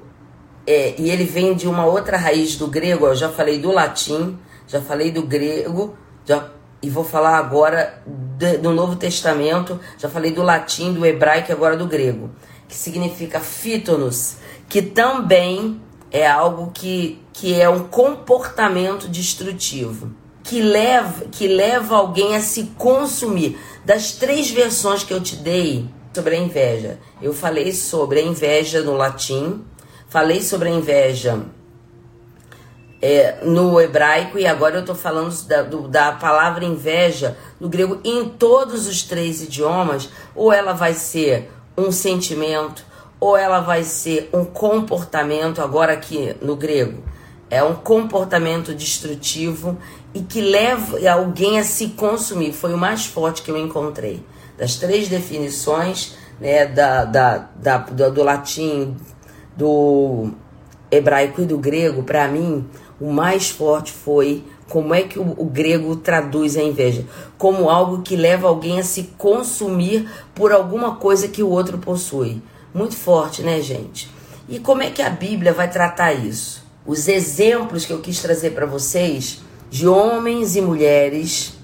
é, e ele vem de uma outra raiz do grego. Eu já falei do latim, já falei do grego, já, e vou falar agora de, do Novo Testamento. Já falei do latim, do hebraico e agora do grego, que significa fítonos, que também é algo que, que é um comportamento destrutivo que leva, que leva alguém a se consumir. Das três versões que eu te dei sobre a inveja, eu falei sobre a inveja no latim, falei sobre a inveja é, no hebraico e agora eu estou falando da, do, da palavra inveja no grego. Em todos os três idiomas, ou ela vai ser um sentimento, ou ela vai ser um comportamento, agora aqui no grego. É um comportamento destrutivo e que leva alguém a se consumir. Foi o mais forte que eu encontrei. Das três definições, né, da, da, da, do, latim, do hebraico e do grego, para mim, o mais forte foi como é que o, o, grego traduz a inveja? Como algo que leva alguém a se consumir por alguma coisa que o outro possui. Muito forte, né, gente? E como é que a Bíblia vai tratar isso? Os exemplos que eu quis trazer para vocês de homens e mulheres,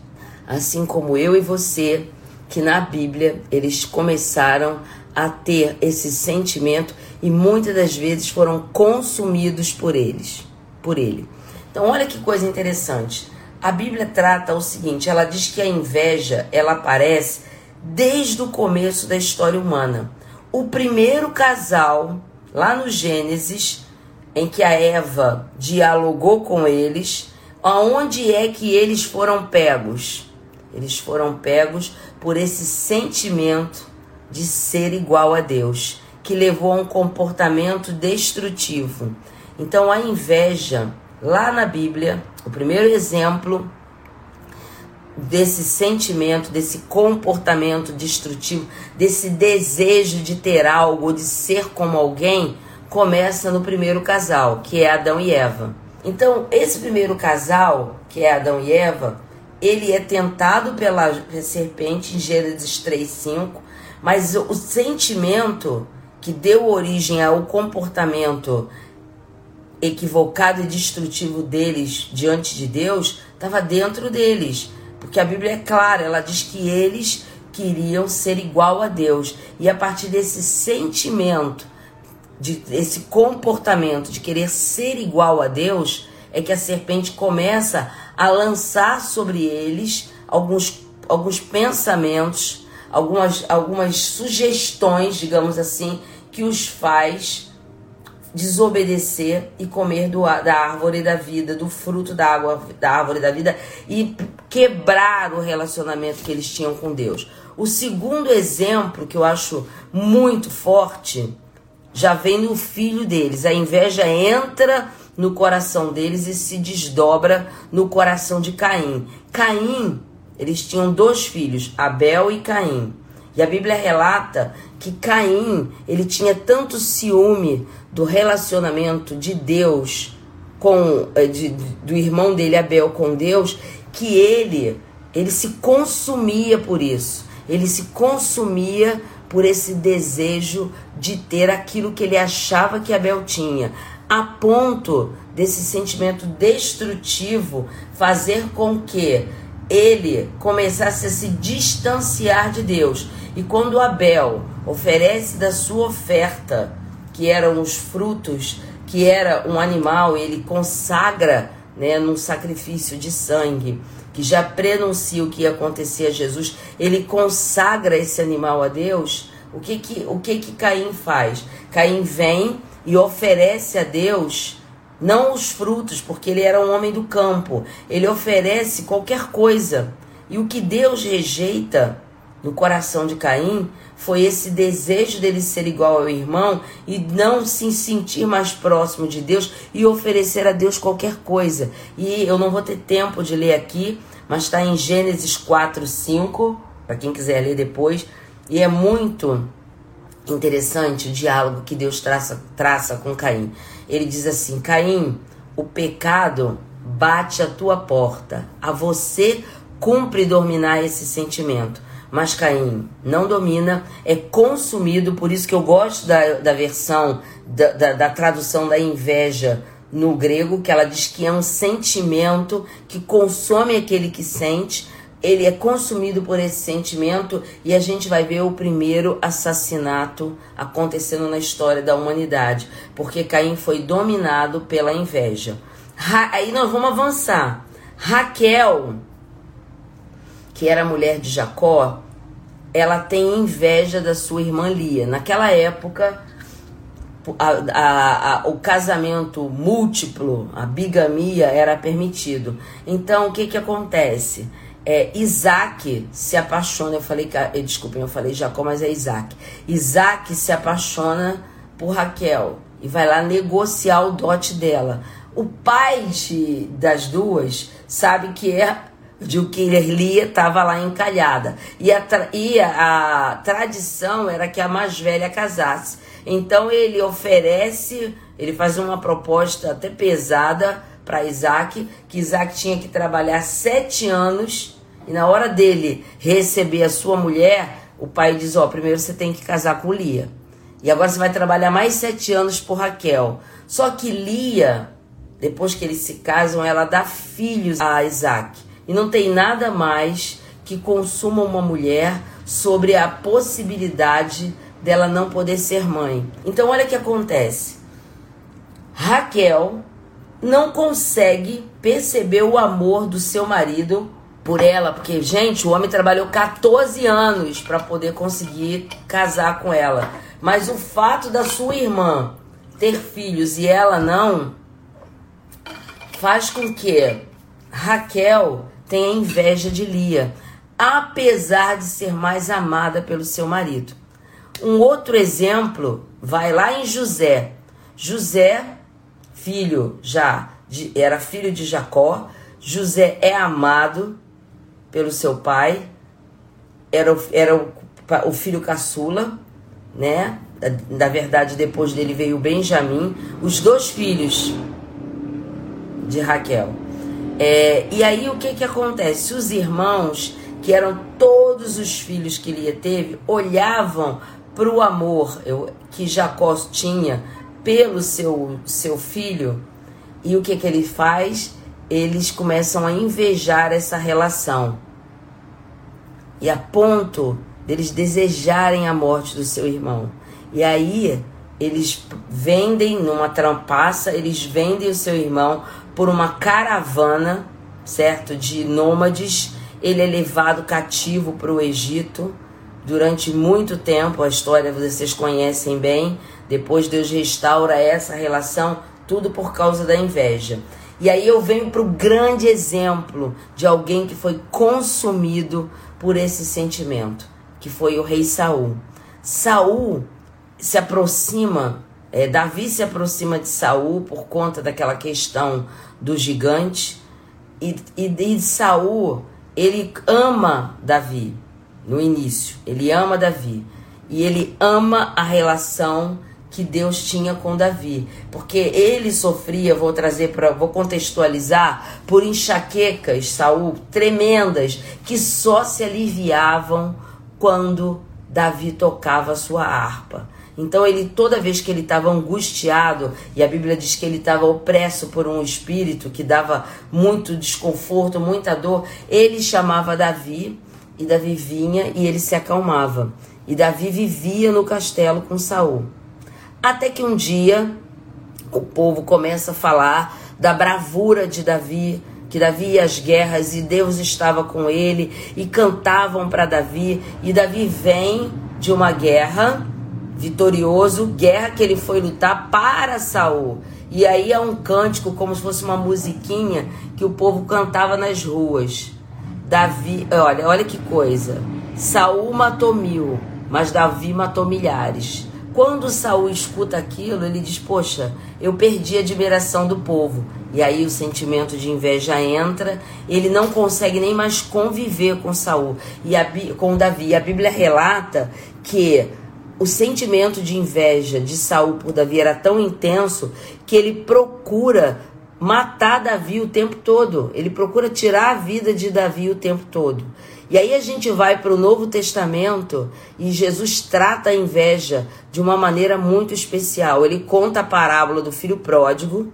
assim como eu e você, que na Bíblia eles começaram a ter esse sentimento e muitas das vezes foram consumidos por eles, por ele. Então, olha que coisa interessante. A Bíblia trata o seguinte, ela diz que a inveja, ela aparece desde o começo da história humana. O primeiro casal, lá no Gênesis, em que a Eva dialogou com eles, aonde é que eles foram pegos? Eles foram pegos por esse sentimento de ser igual a Deus, que levou a um comportamento destrutivo. Então a inveja, lá na Bíblia, o primeiro exemplo desse sentimento, desse comportamento destrutivo, desse desejo de ter algo, de ser como alguém, começa no primeiro casal, que é Adão e Eva. Então, esse primeiro casal, que é Adão e Eva, ele é tentado pela serpente em Gênesis 3:5, mas o sentimento que deu origem ao comportamento equivocado e destrutivo deles diante de Deus estava dentro deles. Porque a Bíblia é clara, ela diz que eles queriam ser igual a Deus. E a partir desse sentimento, de, desse comportamento de querer ser igual a Deus, é que a serpente começa a lançar sobre eles alguns, alguns pensamentos, algumas, algumas sugestões, digamos assim, que os faz desobedecer e comer do, da árvore da vida, do fruto da, água, da árvore da vida e quebrar o relacionamento que eles tinham com Deus. O segundo exemplo que eu acho muito forte já vem no filho deles. A inveja entra no coração deles e se desdobra no coração de Caim. Caim, eles tinham dois filhos, Abel e Caim. E a Bíblia relata que Caim, ele tinha tanto ciúme do relacionamento de Deus com de, do irmão dele Abel com Deus, que ele ele se consumia por isso. Ele se consumia por esse desejo de ter aquilo que ele achava que Abel tinha, a ponto desse sentimento destrutivo fazer com que ele começasse a se distanciar de Deus. E quando Abel oferece da sua oferta, que eram os frutos, que era um animal, ele consagra né, num sacrifício de sangue, que já prenuncia o que ia acontecer a Jesus, ele consagra esse animal a Deus. O que que, o que, que Caim faz? Caim vem e oferece a Deus não os frutos, porque ele era um homem do campo. Ele oferece qualquer coisa. E o que Deus rejeita no coração de Caim foi esse desejo dele ser igual ao irmão e não se sentir mais próximo de Deus e oferecer a Deus qualquer coisa. E eu não vou ter tempo de ler aqui, mas está em Gênesis 4, 5, para quem quiser ler depois. E é muito interessante o diálogo que Deus traça, traça com Caim. Ele diz assim: Caim, o pecado bate à tua porta, a você cumpre dominar esse sentimento. Mas Caim não domina, é consumido, por isso que eu gosto da, da versão, da, da, da tradução da inveja no grego, que ela diz que é um sentimento que consome aquele que sente, ele é consumido por esse sentimento e a gente vai ver o primeiro assassinato acontecendo na história da humanidade, porque Caim foi dominado pela inveja. Ra aí nós vamos avançar. Raquel, que era mulher de Jacó, ela tem inveja da sua irmã Lia. Naquela época, a, a, a, o casamento múltiplo, a bigamia era permitido. Então, o que que acontece? é, Isaac se apaixona, eu falei, eh, desculpem, eu falei Jacó, mas é Isaac. Isaac se apaixona por Raquel e vai lá negociar o dote dela. O pai de, das duas sabe que é de o que Lia estava lá encalhada. E, a, e a, a tradição era que a mais velha casasse. Então ele oferece, ele faz uma proposta até pesada para Isaac, que Isaac tinha que trabalhar sete anos e na hora dele receber a sua mulher, o pai diz: Ó, primeiro você tem que casar com Lia. E agora você vai trabalhar mais sete anos por Raquel. Só que Lia, depois que eles se casam, ela dá filhos a Isaac. E não tem nada mais que consuma uma mulher sobre a possibilidade dela não poder ser mãe. Então olha o que acontece. Raquel não consegue perceber o amor do seu marido por ela, porque gente, o homem trabalhou 14 anos para poder conseguir casar com ela. Mas o fato da sua irmã ter filhos e ela não faz com que Raquel tenha inveja de Lia, apesar de ser mais amada pelo seu marido. Um outro exemplo vai lá em José. José, filho já de, era filho de Jacó. José é amado pelo seu pai. Era, era o, o filho caçula, né? Na verdade, depois dele veio Benjamim, os dois filhos de Raquel. É, e aí o que que acontece? Os irmãos, que eram todos os filhos que Lia teve, olhavam para o amor que Jacó tinha pelo seu, seu filho e o que que ele faz? Eles começam a invejar essa relação e a ponto deles desejarem a morte do seu irmão. E aí eles vendem numa trampaça, eles vendem o seu irmão por uma caravana, certo, de nômades. Ele é levado cativo para o Egito durante muito tempo. A história vocês conhecem bem. Depois Deus restaura essa relação, tudo por causa da inveja. E aí eu venho para o grande exemplo de alguém que foi consumido por esse sentimento, que foi o rei Saul. Saul se aproxima, é, Davi se aproxima de Saul por conta daquela questão do gigante. E, e Saul ele ama Davi no início, ele ama Davi. E ele ama a relação que Deus tinha com Davi, porque ele sofria, vou trazer para, vou contextualizar por enxaquecas, Saul, tremendas, que só se aliviavam quando Davi tocava sua harpa. Então ele toda vez que ele estava angustiado e a Bíblia diz que ele estava opresso por um espírito que dava muito desconforto, muita dor, ele chamava Davi e Davi vinha e ele se acalmava. E Davi vivia no castelo com Saul. Até que um dia o povo começa a falar da bravura de Davi, que Davi ia às guerras e Deus estava com ele e cantavam para Davi. E Davi vem de uma guerra vitorioso, guerra que ele foi lutar para Saul. E aí é um cântico como se fosse uma musiquinha que o povo cantava nas ruas. Davi, olha, olha que coisa. Saul matou mil, mas Davi matou milhares. Quando Saul escuta aquilo, ele diz: Poxa, eu perdi a admiração do povo. E aí o sentimento de inveja entra, ele não consegue nem mais conviver com Saul e a, com Davi. A Bíblia relata que o sentimento de inveja de Saul por Davi era tão intenso que ele procura matar Davi o tempo todo. Ele procura tirar a vida de Davi o tempo todo. E aí a gente vai para o Novo Testamento e Jesus trata a inveja de uma maneira muito especial. Ele conta a parábola do filho pródigo.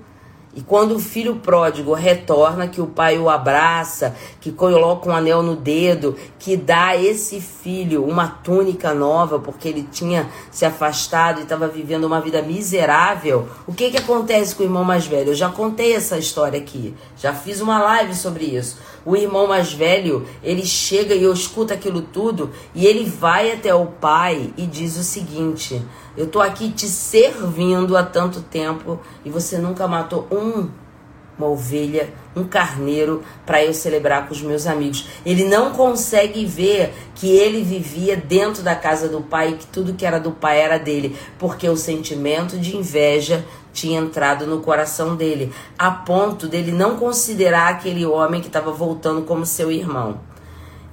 E quando o filho pródigo retorna, que o pai o abraça, que coloca um anel no dedo, que dá a esse filho uma túnica nova, porque ele tinha se afastado e estava vivendo uma vida miserável, o que, que acontece com o irmão mais velho? Eu já contei essa história aqui, já fiz uma live sobre isso. O irmão mais velho, ele chega e eu escuto aquilo tudo, e ele vai até o pai e diz o seguinte: Eu tô aqui te servindo há tanto tempo e você nunca matou um uma ovelha, um carneiro para eu celebrar com os meus amigos. Ele não consegue ver que ele vivia dentro da casa do pai e que tudo que era do pai era dele, porque o sentimento de inveja tinha entrado no coração dele, a ponto dele não considerar aquele homem que estava voltando como seu irmão.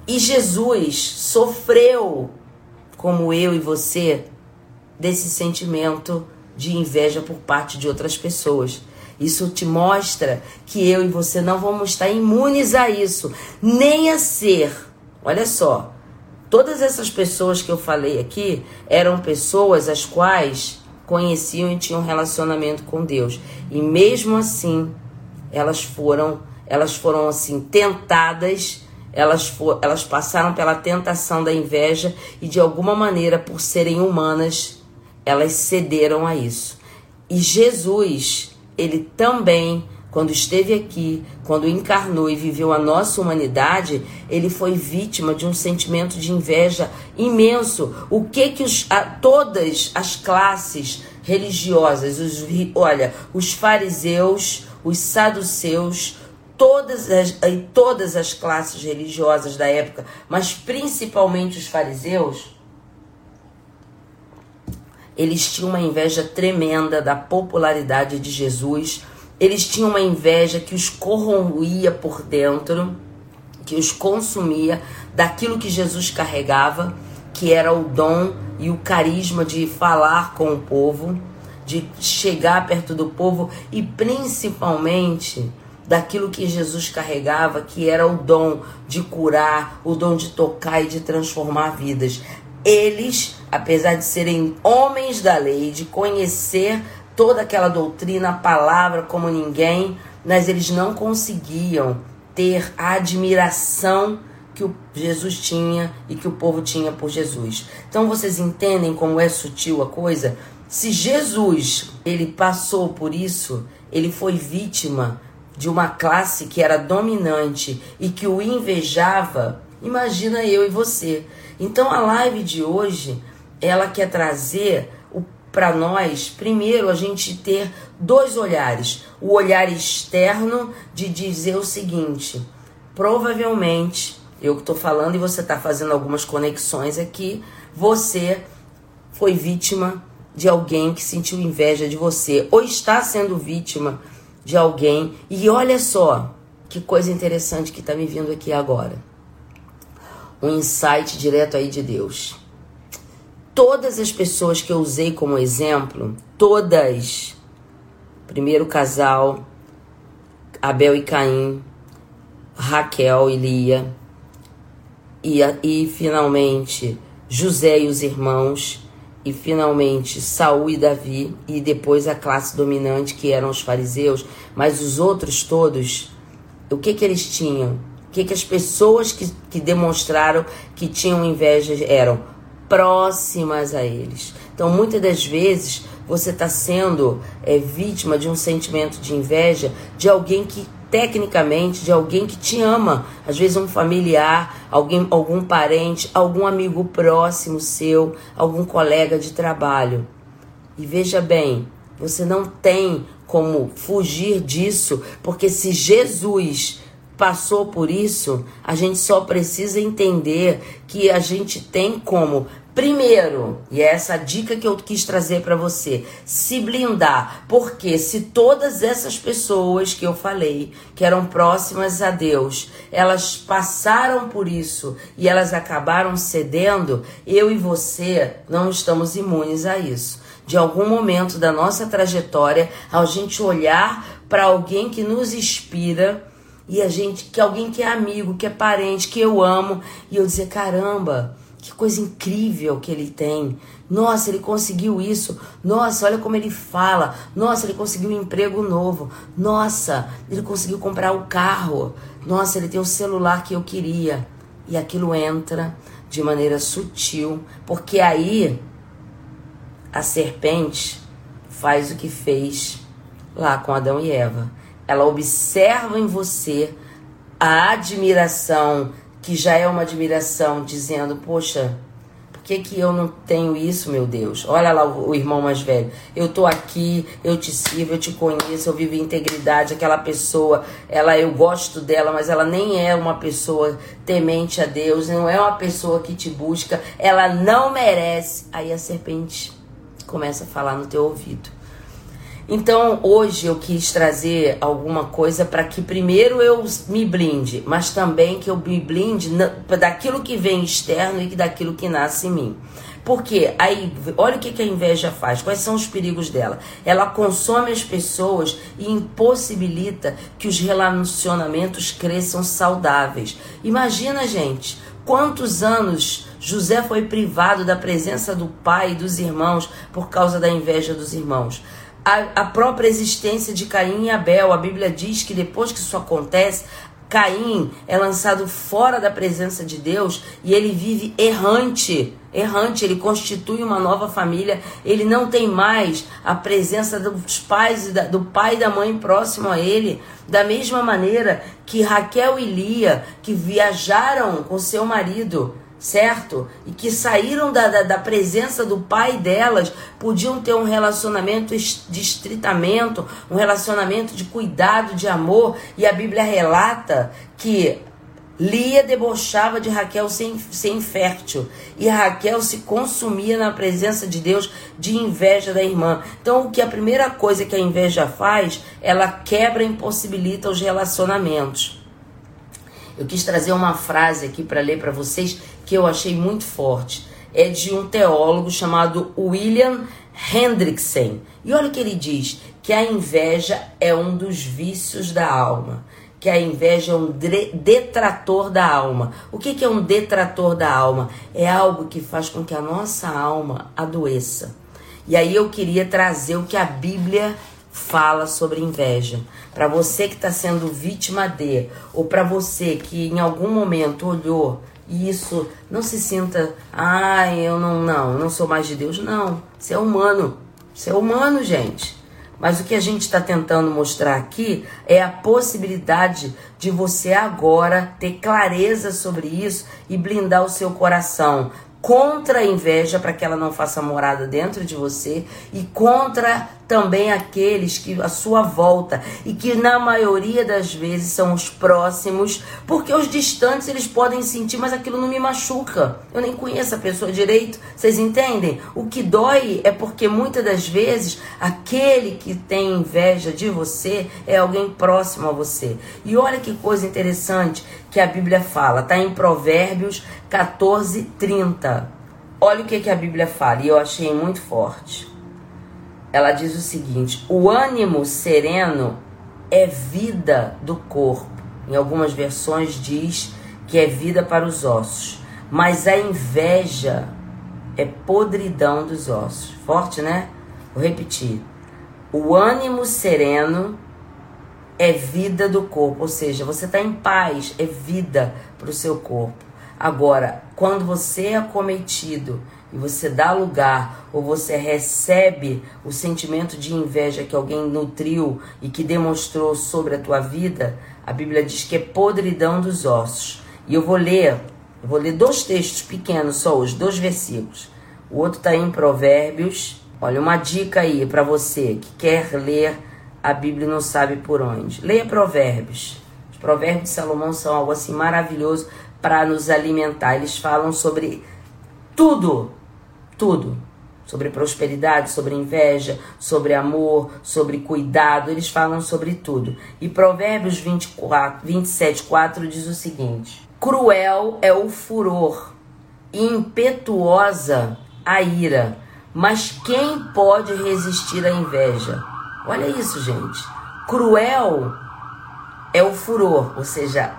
E Jesus sofreu, como eu e você, desse sentimento de inveja por parte de outras pessoas. Isso te mostra que eu e você não vamos estar imunes a isso, nem a ser. Olha só, todas essas pessoas que eu falei aqui eram pessoas as quais conheciam e tinham relacionamento com Deus. E mesmo assim, elas foram, elas foram assim tentadas elas, for, elas passaram pela tentação da inveja e, de alguma maneira, por serem humanas, elas cederam a isso. E Jesus, ele também, quando esteve aqui, quando encarnou e viveu a nossa humanidade, ele foi vítima de um sentimento de inveja imenso. O que que os, a, todas as classes religiosas, os, olha, os fariseus, os saduceus, todas as, todas as classes religiosas da época, mas principalmente os fariseus, eles tinham uma inveja tremenda da popularidade de Jesus. Eles tinham uma inveja que os corrompia por dentro, que os consumia daquilo que Jesus carregava, que era o dom e o carisma de falar com o povo, de chegar perto do povo e principalmente daquilo que Jesus carregava, que era o dom de curar, o dom de tocar e de transformar vidas. Eles, apesar de serem homens da lei, de conhecer toda aquela doutrina, a palavra como ninguém, mas eles não conseguiam ter a admiração que o Jesus tinha e que o povo tinha por Jesus. Então vocês entendem como é sutil a coisa? Se Jesus, ele passou por isso, ele foi vítima de uma classe que era dominante e que o invejava, imagina eu e você. Então a live de hoje, ela quer trazer para nós, primeiro, a gente ter dois olhares. O olhar externo de dizer o seguinte: provavelmente, eu que estou falando e você está fazendo algumas conexões aqui, você foi vítima de alguém que sentiu inveja de você, ou está sendo vítima de alguém. E olha só que coisa interessante que está me vindo aqui agora. Um insight direto aí de Deus todas as pessoas que eu usei como exemplo, todas, primeiro casal, Abel e Caim, Raquel e Lia, e, e finalmente José e os irmãos, e finalmente Saul e Davi, e depois a classe dominante que eram os fariseus, mas os outros todos, o que que eles tinham? Que que as pessoas que, que demonstraram que tinham inveja eram? próximas a eles. Então, muitas das vezes, você está sendo é, vítima de um sentimento de inveja de alguém que, tecnicamente, de alguém que te ama. Às vezes, um familiar, alguém, algum parente, algum amigo próximo seu, algum colega de trabalho. E veja bem, você não tem como fugir disso, porque se Jesus passou por isso, a gente só precisa entender que a gente tem como Primeiro, e é essa dica que eu quis trazer para você, se blindar, porque se todas essas pessoas que eu falei, que eram próximas a Deus, elas passaram por isso e elas acabaram cedendo, eu e você não estamos imunes a isso. De algum momento da nossa trajetória, a gente olhar para alguém que nos inspira, e a gente, que alguém que é amigo, que é parente, que eu amo, e eu dizer, caramba, que coisa incrível que ele tem. Nossa, ele conseguiu isso. Nossa, olha como ele fala. Nossa, ele conseguiu um emprego novo. Nossa, ele conseguiu comprar o carro. Nossa, ele tem o celular que eu queria. E aquilo entra de maneira sutil, porque aí a serpente faz o que fez lá com Adão e Eva. Ela observa em você a admiração, que já é uma admiração, dizendo: Poxa, por que, que eu não tenho isso, meu Deus? Olha lá o, o irmão mais velho. Eu tô aqui, eu te sirvo, eu te conheço, eu vivo em integridade. Aquela pessoa, ela eu gosto dela, mas ela nem é uma pessoa temente a Deus, não é uma pessoa que te busca, ela não merece. Aí a serpente começa a falar no teu ouvido. Então, hoje eu quis trazer alguma coisa para que primeiro eu me blinde, mas também que eu me blinde daquilo que vem externo e daquilo que nasce em mim. Porque aí, olha o que, que a inveja faz, quais são os perigos dela. Ela consome as pessoas e impossibilita que os relacionamentos cresçam saudáveis. Imagina, gente, quantos anos José foi privado da presença do pai e dos irmãos por causa da inveja dos irmãos a, a própria existência de Caim e Abel. A Bíblia diz que depois que isso acontece, Caim é lançado fora da presença de Deus e ele vive errante. Errante, ele constitui uma nova família, ele não tem mais a presença dos pais, do pai e da mãe próximo a ele. Da mesma maneira que Raquel e Lia, que viajaram com seu marido, certo? E que saíram da, da, da presença do pai delas, podiam ter um relacionamento de estritamento, um relacionamento de cuidado, de amor. E a Bíblia relata que Lia debochava de Raquel sem ser infértil. E Raquel se consumia na presença de Deus de inveja da irmã. Então, o que a primeira coisa que a inveja faz, ela quebra e impossibilita os relacionamentos. Eu quis trazer uma frase aqui para ler para vocês que eu achei muito forte. É de um teólogo chamado William Hendrickson. E olha o que ele diz: que a inveja é um dos vícios da alma. Que a inveja é um detrator da alma. O que, que é um detrator da alma? É algo que faz com que a nossa alma adoeça. E aí eu queria trazer o que a Bíblia fala sobre inveja. Para você que está sendo vítima de, ou para você que em algum momento olhou e isso, não se sinta, ai, eu não, não, não sou mais de Deus. Não, você é humano. Você é humano, gente. Mas o que a gente está tentando mostrar aqui é a possibilidade de você agora ter clareza sobre isso e blindar o seu coração contra a inveja para que ela não faça morada dentro de você e contra também aqueles que a sua volta e que na maioria das vezes são os próximos, porque os distantes eles podem sentir, mas aquilo não me machuca. Eu nem conheço a pessoa direito. Vocês entendem? O que dói é porque muitas das vezes aquele que tem inveja de você é alguém próximo a você. E olha que coisa interessante que a Bíblia fala, tá em Provérbios 14, 30. Olha o que, que a Bíblia fala, e eu achei muito forte. Ela diz o seguinte: o ânimo sereno é vida do corpo. Em algumas versões diz que é vida para os ossos. Mas a inveja é podridão dos ossos. Forte, né? Vou repetir. O ânimo sereno é vida do corpo, ou seja, você está em paz, é vida para o seu corpo. Agora, quando você é acometido e você dá lugar ou você recebe o sentimento de inveja que alguém nutriu e que demonstrou sobre a tua vida, a Bíblia diz que é podridão dos ossos. E eu vou ler, eu vou ler dois textos pequenos só hoje, dois versículos. O outro está em Provérbios. Olha, uma dica aí para você que quer ler a Bíblia e não sabe por onde. Leia Provérbios. Os Provérbios de Salomão são algo assim maravilhoso para nos alimentar. Eles falam sobre tudo, tudo. Sobre prosperidade, sobre inveja, sobre amor, sobre cuidado. Eles falam sobre tudo. E Provérbios 24, 27, 4 diz o seguinte: Cruel é o furor, e impetuosa a ira. Mas quem pode resistir à inveja? Olha isso, gente. Cruel é o furor, ou seja,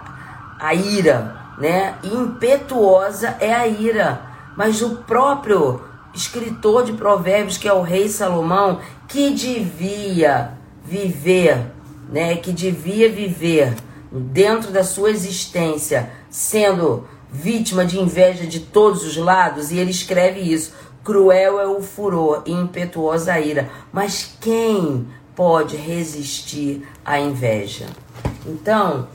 a ira, né? E impetuosa é a ira. Mas o próprio escritor de Provérbios, que é o rei Salomão, que devia viver, né? Que devia viver dentro da sua existência, sendo vítima de inveja de todos os lados, e ele escreve isso: cruel é o furor e impetuosa a ira, mas quem pode resistir à inveja? Então,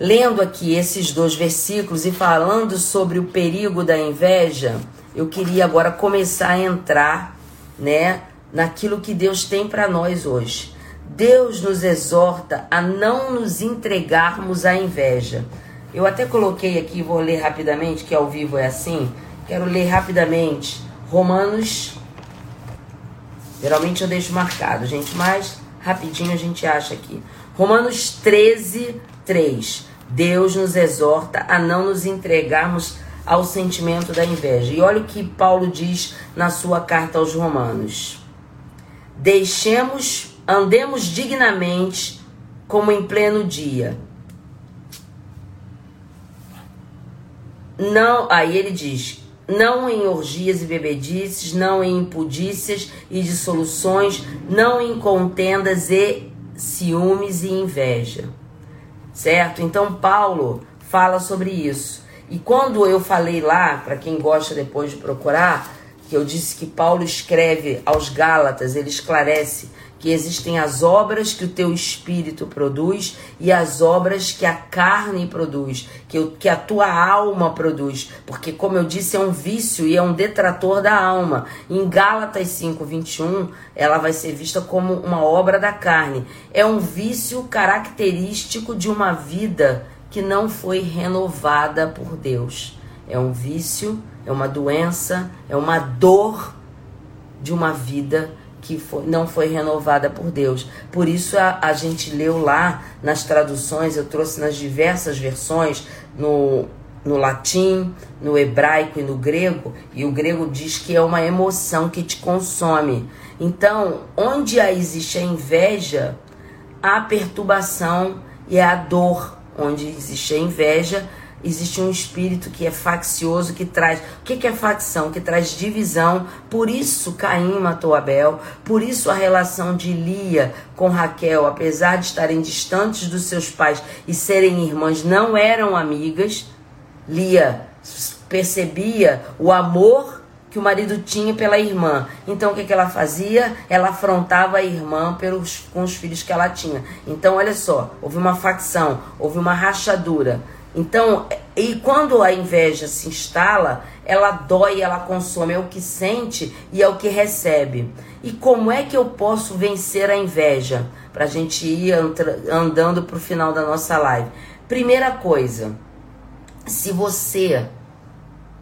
lendo aqui esses dois versículos e falando sobre o perigo da inveja, eu queria agora começar a entrar, né, naquilo que Deus tem para nós hoje. Deus nos exorta a não nos entregarmos à inveja. Eu até coloquei aqui, vou ler rapidamente, que ao vivo é assim. Quero ler rapidamente Romanos. Geralmente eu deixo marcado, gente, mas rapidinho a gente acha aqui. Romanos 13, 3. Deus nos exorta a não nos entregarmos ao sentimento da inveja. E olha o que Paulo diz na sua carta aos Romanos. Deixemos, andemos dignamente como em pleno dia. Não, aí ele diz: não em orgias e bebedices, não em impudícias e dissoluções, não em contendas e ciúmes e inveja, certo? Então Paulo fala sobre isso. E quando eu falei lá, para quem gosta depois de procurar, que eu disse que Paulo escreve aos Gálatas, ele esclarece que existem as obras que o teu espírito produz e as obras que a carne produz, que, que a tua alma produz. Porque, como eu disse, é um vício e é um detrator da alma. Em Gálatas 5, 21, ela vai ser vista como uma obra da carne. É um vício característico de uma vida que não foi renovada por Deus. É um vício, é uma doença, é uma dor de uma vida que foi- não foi renovada por Deus. Por isso a, a gente leu lá nas traduções, eu trouxe nas diversas versões, no, no latim, no hebraico e no grego, e o grego diz que é uma emoção que te consome. Então, onde existe a inveja, há perturbação e a dor. Onde existe a inveja, existe um espírito que é faccioso, que traz. O que que é facção? Que traz divisão. Por isso Caim matou Abel. Por isso a relação de Lia com Raquel, apesar de estarem distantes dos seus pais e serem irmãs, não eram amigas. Lia percebia o amor que o marido tinha pela irmã. Então o que, que ela fazia? Ela afrontava a irmã pelos, com os filhos que ela tinha. Então olha só, houve uma facção, houve uma rachadura. Então, e quando a inveja se instala, ela dói, ela consome, é o que sente e é o que recebe. E como é que eu posso vencer a inveja? Para a gente ir andando para o final da nossa live. Primeira coisa, se você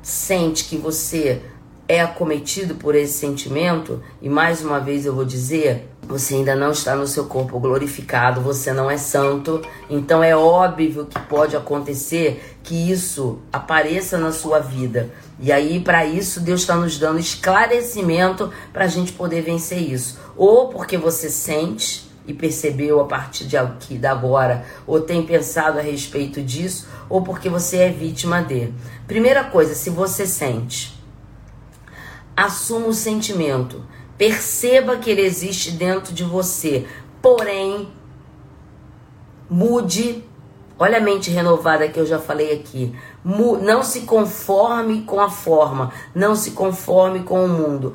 sente que você é acometido por esse sentimento, e mais uma vez eu vou dizer, você ainda não está no seu corpo glorificado, você não é santo, então é óbvio que pode acontecer que isso apareça na sua vida. E aí, para isso, Deus está nos dando esclarecimento para a gente poder vencer isso. Ou porque você sente e percebeu a partir de aqui, da agora, ou tem pensado a respeito disso, ou porque você é vítima de. Primeira coisa, se você sente, assuma o sentimento, perceba que ele existe dentro de você, porém, mude. Olha a mente renovada que eu já falei aqui. Não se conforme com a forma, não se conforme com o mundo.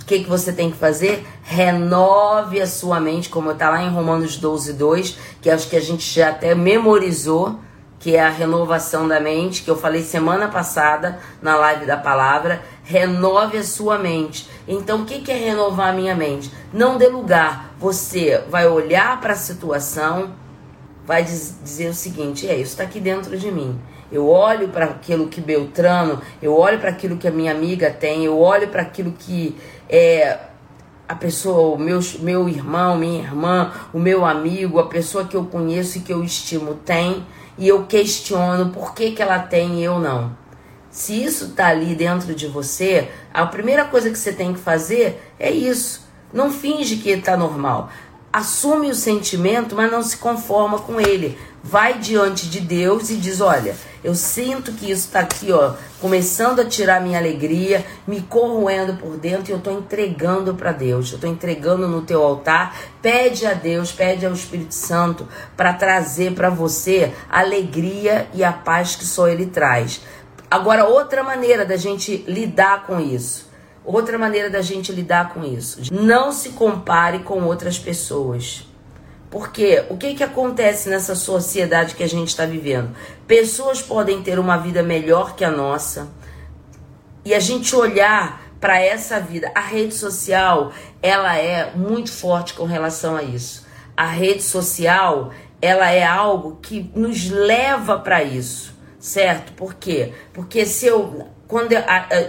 O que, que você tem que fazer? Renove a sua mente, como está lá em Romanos 12, 2, que acho que a gente já até memorizou, que é a renovação da mente, que eu falei semana passada na live da palavra. Renove a sua mente. Então, o que, é renovar a minha mente? Não dê lugar. Você vai olhar para a situação, vai diz- dizer o seguinte: é, isso está aqui dentro de mim. Eu olho para aquilo que Beltrano, eu olho para aquilo que a minha amiga tem, eu olho para aquilo que é, a pessoa, o meu, meu irmão, minha irmã, o meu amigo, a pessoa que eu conheço e que eu estimo tem, e eu questiono por que, que ela tem e eu não. Se isso tá ali dentro de você, a primeira coisa que você tem que fazer é isso. Não finge que tá normal. Assume o sentimento, mas não se conforma com ele. Vai diante de Deus e diz: Olha, eu sinto que isso tá aqui, ó, começando a tirar minha alegria, me corroendo por dentro e eu tô entregando para Deus. Eu tô entregando no teu altar. Pede a Deus, pede ao Espírito Santo para trazer para você a alegria e a paz que só ele traz. Agora, outra maneira da gente lidar com isso. Outra maneira da gente lidar com isso. Não se compare com outras pessoas. Porque o que, que acontece nessa sociedade que a gente está vivendo? Pessoas podem ter uma vida melhor que a nossa e a gente olhar para essa vida. A rede social, ela é muito forte com relação a isso. A rede social, ela é algo que nos leva para isso, certo? Por quê? Porque se eu quando eu,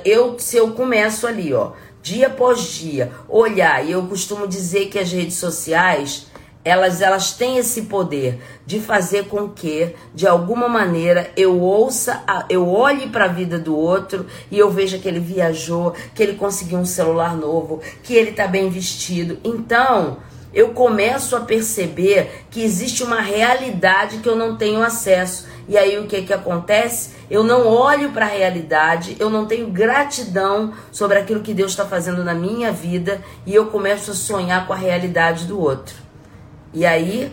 eu se eu começo ali, ó, dia após dia, olhar, e eu costumo dizer que as redes sociais elas, elas têm esse poder de fazer com que, de alguma maneira, eu ouça, eu olhe para a vida do outro e eu veja que ele viajou, que ele conseguiu um celular novo, que ele está bem vestido. Então, eu começo a perceber que existe uma realidade que eu não tenho acesso. E aí o que que acontece? Eu não olho para a realidade, eu não tenho gratidão sobre aquilo que Deus está fazendo na minha vida e eu começo a sonhar com a realidade do outro. E aí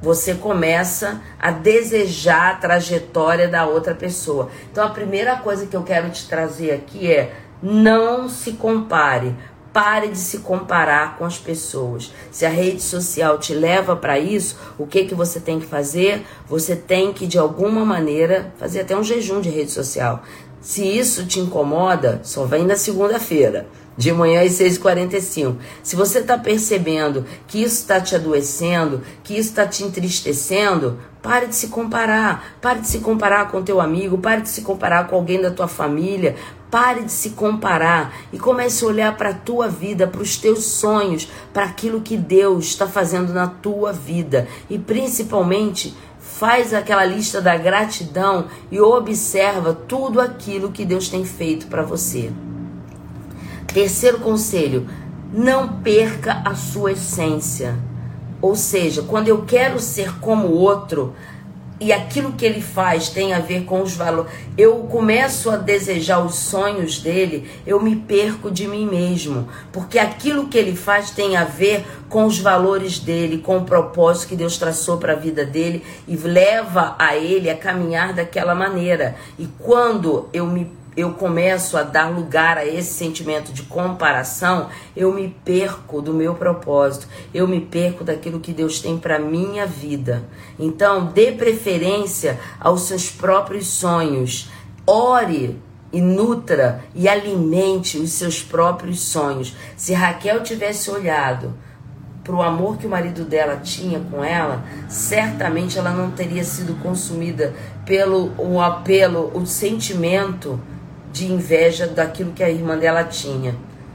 você começa a desejar a trajetória da outra pessoa. Então a primeira coisa que eu quero te trazer aqui é não se compare. Pare de se comparar com as pessoas. Se a rede social te leva para isso, o que que você tem que fazer? Você tem que de alguma maneira fazer até um jejum de rede social. Se isso te incomoda, só vem na segunda-feira, de manhã às 6h45. Se você está percebendo que isso está te adoecendo, que isso está te entristecendo, pare de se comparar. Pare de se comparar com teu amigo, pare de se comparar com alguém da tua família. Pare de se comparar e comece a olhar para a tua vida, para os teus sonhos, para aquilo que Deus está fazendo na tua vida. E principalmente, faz aquela lista da gratidão e observa tudo aquilo que Deus tem feito para você. Terceiro conselho: não perca a sua essência. Ou seja, quando eu quero ser como outro e aquilo que ele faz tem a ver com os valores, eu começo a desejar os sonhos dele, eu me perco de mim mesmo, porque aquilo que ele faz tem a ver com os valores dele, com o propósito que Deus traçou para a vida dele e leva a ele a caminhar daquela maneira. E quando eu me eu começo a dar lugar a esse sentimento de comparação, eu me perco do meu propósito, eu me perco daquilo que Deus tem para minha vida. Então, dê preferência aos seus próprios sonhos. Ore e nutra e alimente os seus próprios sonhos. Se Raquel tivesse olhado para o amor que o marido dela tinha com ela, certamente ela não teria sido consumida pelo o apelo, o sentimento de inveja daquilo que a irmã dela tinha,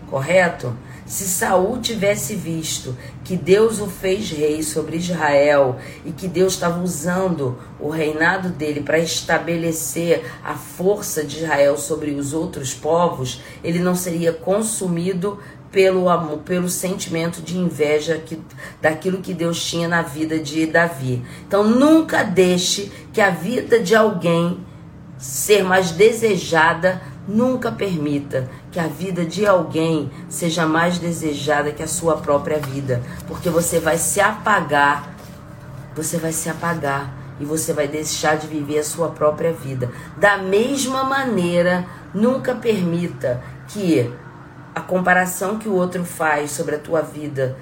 correto? Se Saul tivesse visto que Deus o fez rei sobre Israel e que Deus estava usando o reinado dele para estabelecer a força de Israel sobre os outros povos, ele não seria consumido pelo amor, pelo sentimento de inveja que, daquilo que Deus tinha na vida de Davi. Então nunca deixe que a vida de alguém ser mais desejada, nunca permita que a vida de alguém seja mais desejada que a sua própria vida, porque você vai se apagar, você vai se apagar e você vai deixar de viver a sua própria vida. Da mesma maneira, nunca permita que a comparação que o outro faz sobre a tua vida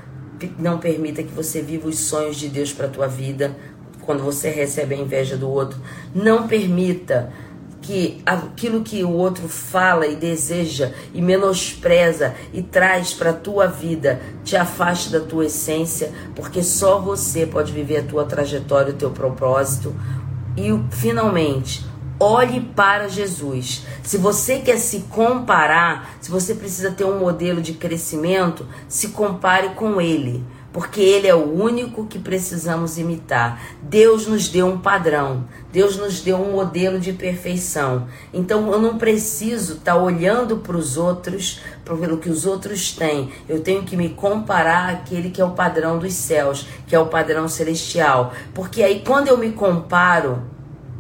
não permita que você viva os sonhos de Deus para a tua vida. Quando você recebe a inveja do outro, não permita que aquilo que o outro fala e deseja e menospreza e traz para a tua vida te afaste da tua essência, porque só você pode viver a tua trajetória, o teu propósito. E finalmente, olhe para Jesus. Se você quer se comparar, se você precisa ter um modelo de crescimento, se compare com ele porque ele é o único que precisamos imitar. Deus nos deu um padrão, Deus nos deu um modelo de perfeição. Então eu não preciso estar tá olhando para os outros, pelo que os outros têm. Eu tenho que me comparar àquele que é o padrão dos céus, que é o padrão celestial. Porque aí quando eu me comparo,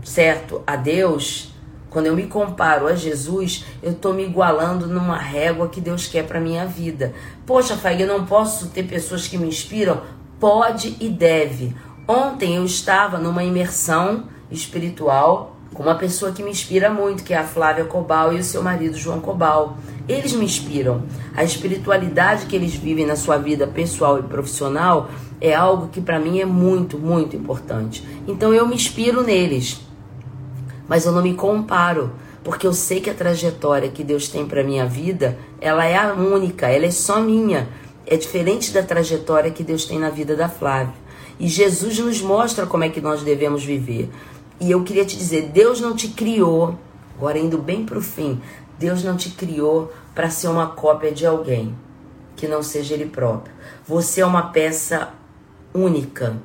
certo, a Deus, quando eu me comparo a Jesus, eu estou me igualando numa régua que Deus quer para minha vida. Poxa, Fag, eu não posso ter pessoas que me inspiram? Pode e deve. Ontem eu estava numa imersão espiritual com uma pessoa que me inspira muito, que é a Flávia Cobal e o seu marido João Cobal. Eles me inspiram. A espiritualidade que eles vivem na sua vida pessoal e profissional é algo que para mim é muito, muito importante. Então eu me inspiro neles mas eu não me comparo, porque eu sei que a trajetória que Deus tem para minha vida, ela é a única, ela é só minha. É diferente da trajetória que Deus tem na vida da Flávia. E Jesus nos mostra como é que nós devemos viver. E eu queria te dizer, Deus não te criou, agora indo bem para o fim, Deus não te criou para ser uma cópia de alguém que não seja ele próprio. Você é uma peça única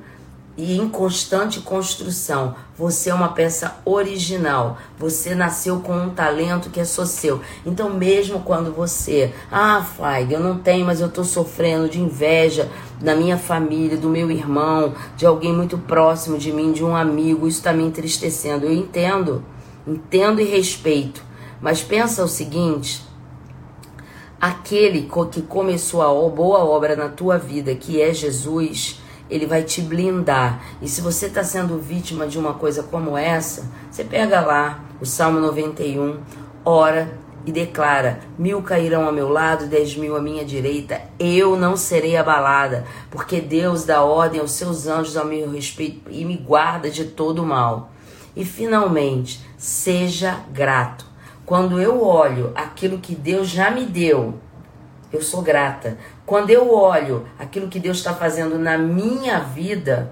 e em constante construção. Você é uma peça original. Você nasceu com um talento que é só seu. Então, mesmo quando você, ah, Flag, eu não tenho, mas eu estou sofrendo de inveja da minha família, do meu irmão, de alguém muito próximo de mim, de um amigo, isso está me entristecendo. Eu entendo, entendo e respeito. Mas pensa o seguinte: aquele que começou a boa obra na tua vida, que é Jesus ele vai te blindar. E se você está sendo vítima de uma coisa como essa, você pega lá o Salmo 91, ora e declara: mil cairão ao meu lado, dez mil à minha direita, eu não serei abalada, porque Deus dá ordem aos seus anjos ao meu respeito e me guarda de todo mal. E finalmente, seja grato. Quando eu olho aquilo que Deus já me deu, eu sou grata. Quando eu olho aquilo que Deus está fazendo na minha vida,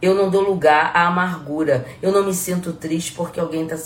eu não dou lugar à amargura. Eu não me sinto triste porque alguém está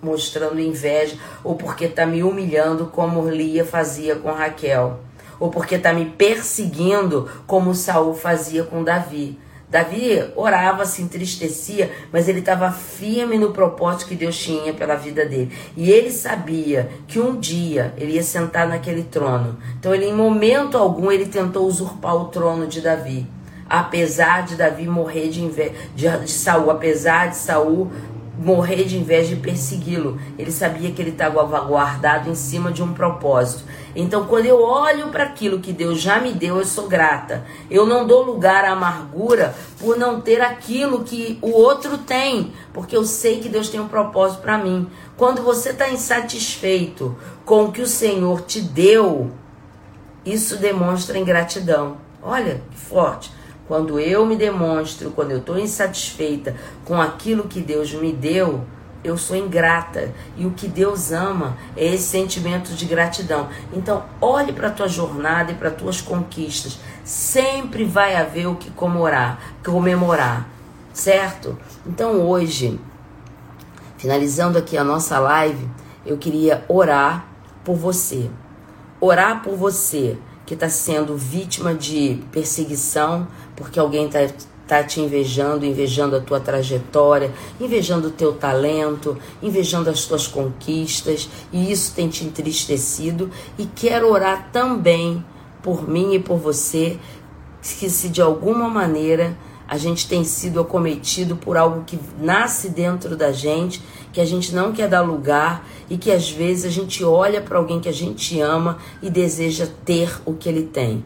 mostrando inveja ou porque está me humilhando como Lia fazia com Raquel, ou porque está me perseguindo como Saul fazia com Davi. Davi orava, se entristecia, mas ele estava firme no propósito que Deus tinha pela vida dele. E ele sabia que um dia ele ia sentar naquele trono. Então ele, em momento algum, ele tentou usurpar o trono de Davi. Apesar de Davi morrer de inveja de, Saul, apesar de Saul morrer de inveja e persegui-lo. Ele sabia que ele estava guardado em cima de um propósito. Então, quando eu olho para aquilo que Deus já me deu, eu sou grata. Eu não dou lugar à amargura por não ter aquilo que o outro tem, porque eu sei que Deus tem um propósito para mim. Quando você está insatisfeito com o que o Senhor te deu, isso demonstra ingratidão. Olha que forte. Quando eu me demonstro, quando eu estou insatisfeita com aquilo que Deus me deu, eu sou ingrata. E o que Deus ama é esse sentimento de gratidão. Então, olhe para a tua jornada e para as tuas conquistas. Sempre vai haver o que comemorar, comemorar, certo? Então, hoje, finalizando aqui a nossa live, eu queria orar por você. Orar por você que está sendo vítima de perseguição, porque alguém está tá te invejando, invejando a tua trajetória, invejando o teu talento, invejando as tuas conquistas, e isso tem te entristecido. E quero orar também por mim e por você, que se de alguma maneira a gente tem sido acometido por algo que nasce dentro da gente, que a gente não quer dar lugar e que às vezes a gente olha para alguém que a gente ama e deseja ter o que ele tem.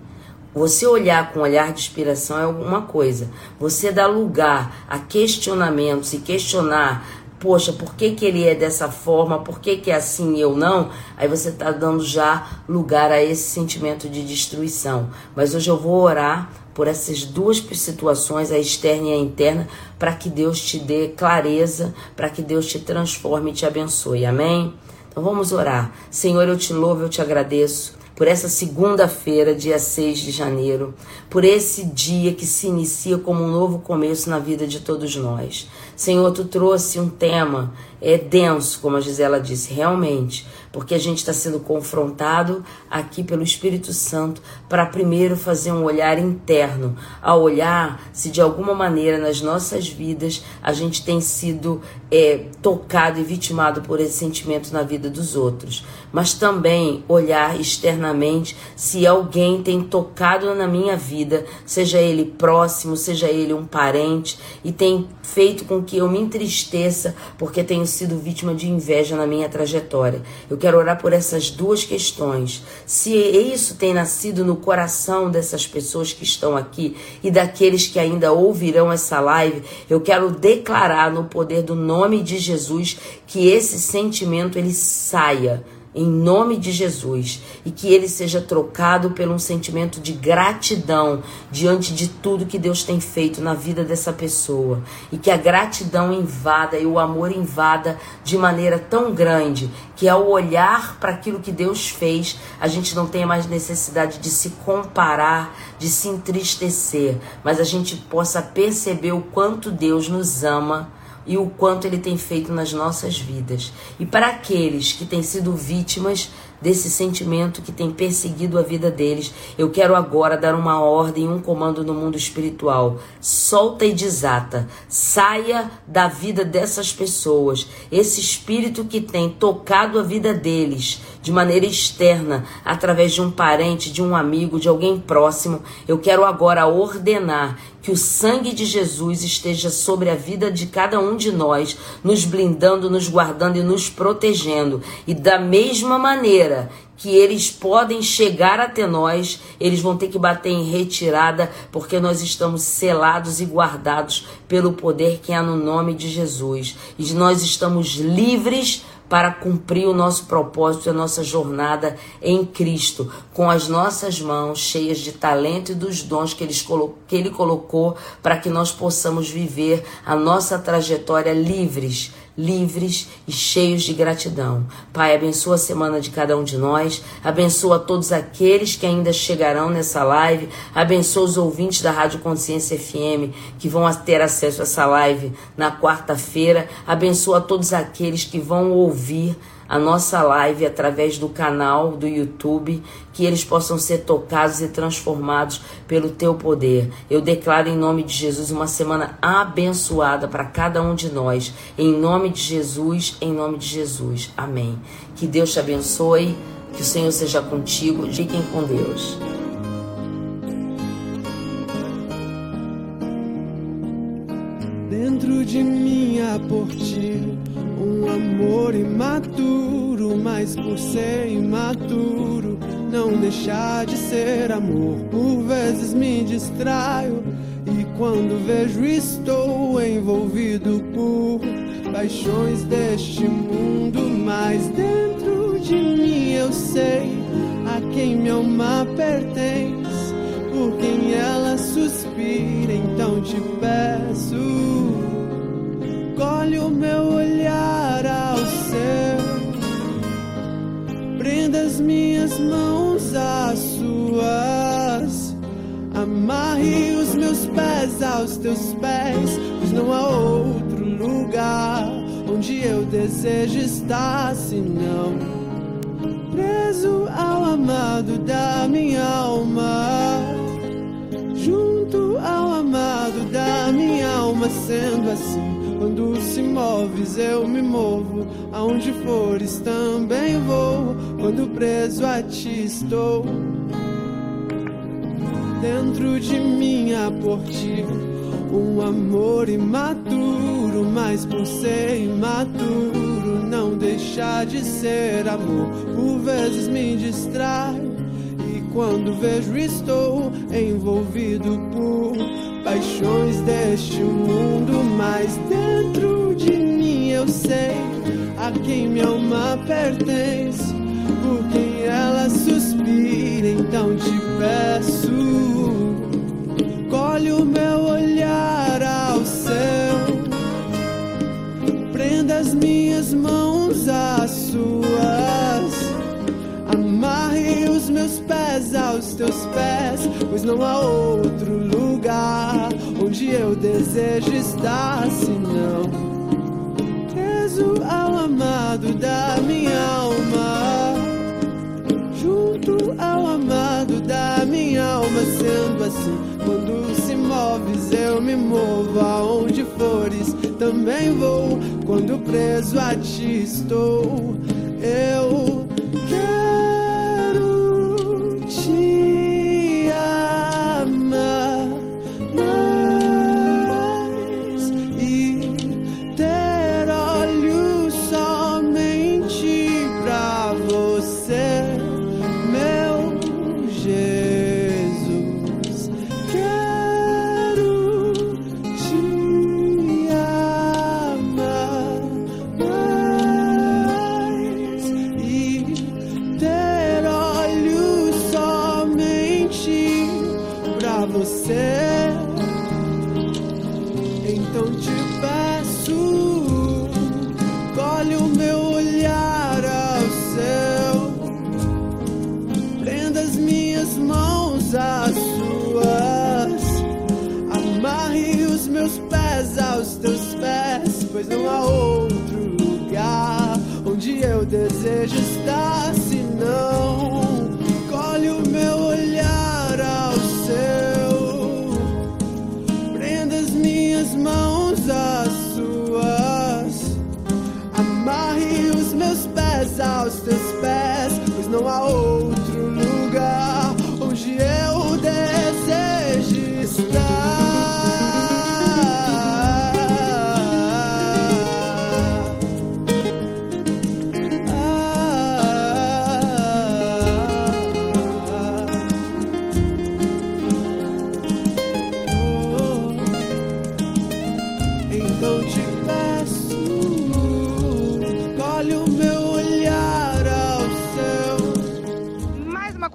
Você olhar com olhar de inspiração é alguma coisa. Você dar lugar a questionamentos e questionar, poxa, por que, que ele é dessa forma, por que, que é assim e eu não? Aí você está dando já lugar a esse sentimento de destruição. Mas hoje eu vou orar por essas duas situações, a externa e a interna, para que Deus te dê clareza, para que Deus te transforme e te abençoe. Amém? Então vamos orar. Senhor, eu te louvo, eu te agradeço por essa segunda-feira, dia 6 de janeiro, por esse dia que se inicia como um novo começo na vida de todos nós. Senhor, tu trouxe um tema é denso, como a Gisela disse, realmente, porque a gente está sendo confrontado aqui pelo Espírito Santo para primeiro fazer um olhar interno, a olhar se de alguma maneira nas nossas vidas a gente tem sido é, tocado e vitimado por esse sentimento na vida dos outros, mas também olhar externamente se alguém tem tocado na minha vida, seja ele próximo, seja ele um parente, e tem feito com que eu me entristeça porque tenho sido vítima de inveja na minha trajetória. Eu quero orar por essas duas questões. Se isso tem nascido no coração dessas pessoas que estão aqui e daqueles que ainda ouvirão essa live, eu quero declarar no poder do nome de Jesus que esse sentimento ele saia em nome de Jesus e que ele seja trocado por um sentimento de gratidão diante de tudo que Deus tem feito na vida dessa pessoa. E que a gratidão invada e o amor invada de maneira tão grande que ao olhar para aquilo que Deus fez, a gente não tenha mais necessidade de se comparar, de se entristecer, mas a gente possa perceber o quanto Deus nos ama e o quanto ele tem feito nas nossas vidas. E para aqueles que têm sido vítimas desse sentimento que tem perseguido a vida deles, eu quero agora dar uma ordem, um comando no mundo espiritual. Solta e desata. Saia da vida dessas pessoas. Esse espírito que tem tocado a vida deles de maneira externa, através de um parente, de um amigo, de alguém próximo, eu quero agora ordenar que o sangue de Jesus esteja sobre a vida de cada um de nós, nos blindando, nos guardando e nos protegendo. E da mesma maneira que eles podem chegar até nós, eles vão ter que bater em retirada, porque nós estamos selados e guardados pelo poder que há no nome de Jesus. E nós estamos livres para cumprir o nosso propósito a nossa jornada em Cristo, com as nossas mãos cheias de talento e dos dons que, que Ele colocou para que nós possamos viver a nossa trajetória livres, livres e cheios de gratidão. Pai, abençoa a semana de cada um de nós, abençoa todos aqueles que ainda chegarão nessa live, abençoa os ouvintes da Rádio Consciência FM que vão ter acesso a essa live na quarta-feira, abençoa todos aqueles que vão ouvir a nossa live através do canal do YouTube, que eles possam ser tocados e transformados pelo teu poder. Eu declaro em nome de Jesus uma semana abençoada para cada um de nós. Em nome de Jesus, em nome de Jesus. Amém. Que Deus te abençoe, que o Senhor seja contigo. Fiquem com Deus. Dentro de mim há por ti um amor imaturo, mas por ser imaturo, não deixar de ser amor. Por vezes me distraio e quando vejo estou envolvido por paixões deste mundo, mas dentro de mim eu sei a quem minha alma pertence, por quem ela suspira, então te peço colhe o meu olhar ao céu, prenda as minhas mãos às suas, amarre os meus pés aos teus pés, pois não há outro lugar onde eu desejo estar senão preso ao amado da minha alma junto ao amado da minha alma, sendo assim. Quando se moves, eu me movo. Aonde fores, também vou. Quando preso a ti estou. Dentro de mim há por ti um amor imaturo, mas por ser imaturo, não deixa de ser amor. Por vezes me distraio. Quando vejo, estou envolvido por paixões deste mundo, mas dentro de mim eu sei a quem minha alma pertence, por quem ela suspira. Então te peço, colhe o meu olhar ao céu, prenda as minhas mãos às suas. Amarre os meus pés aos teus pés, pois não há outro lugar onde eu desejo estar senão preso ao amado da minha alma, junto ao amado da minha alma, sendo assim. Quando se moves, eu me movo aonde fores, também vou. Quando preso a ti estou, eu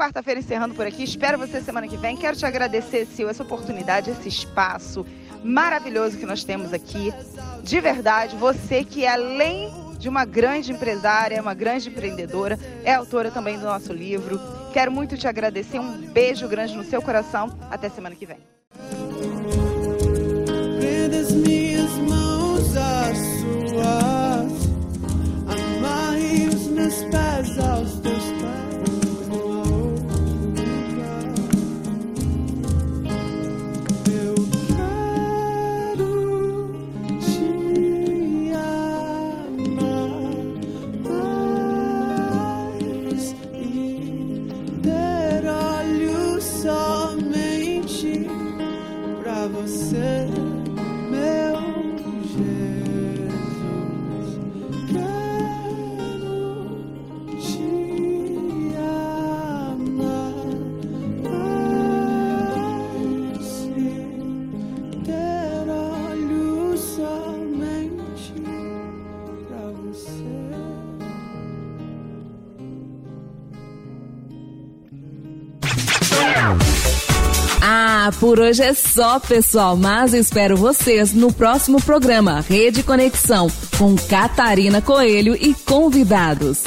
quarta-feira encerrando por aqui. Espero você semana que vem. Quero te agradecer, Sil, essa oportunidade, esse espaço maravilhoso que nós temos aqui. De verdade, você que é além de uma grande empresária, uma grande empreendedora, é autora também do nosso livro. Quero muito te agradecer. Um beijo grande no seu coração. Até semana que vem. Ah, por hoje é só, pessoal, mas espero vocês no próximo programa Rede Conexão com Catarina Coelho e convidados.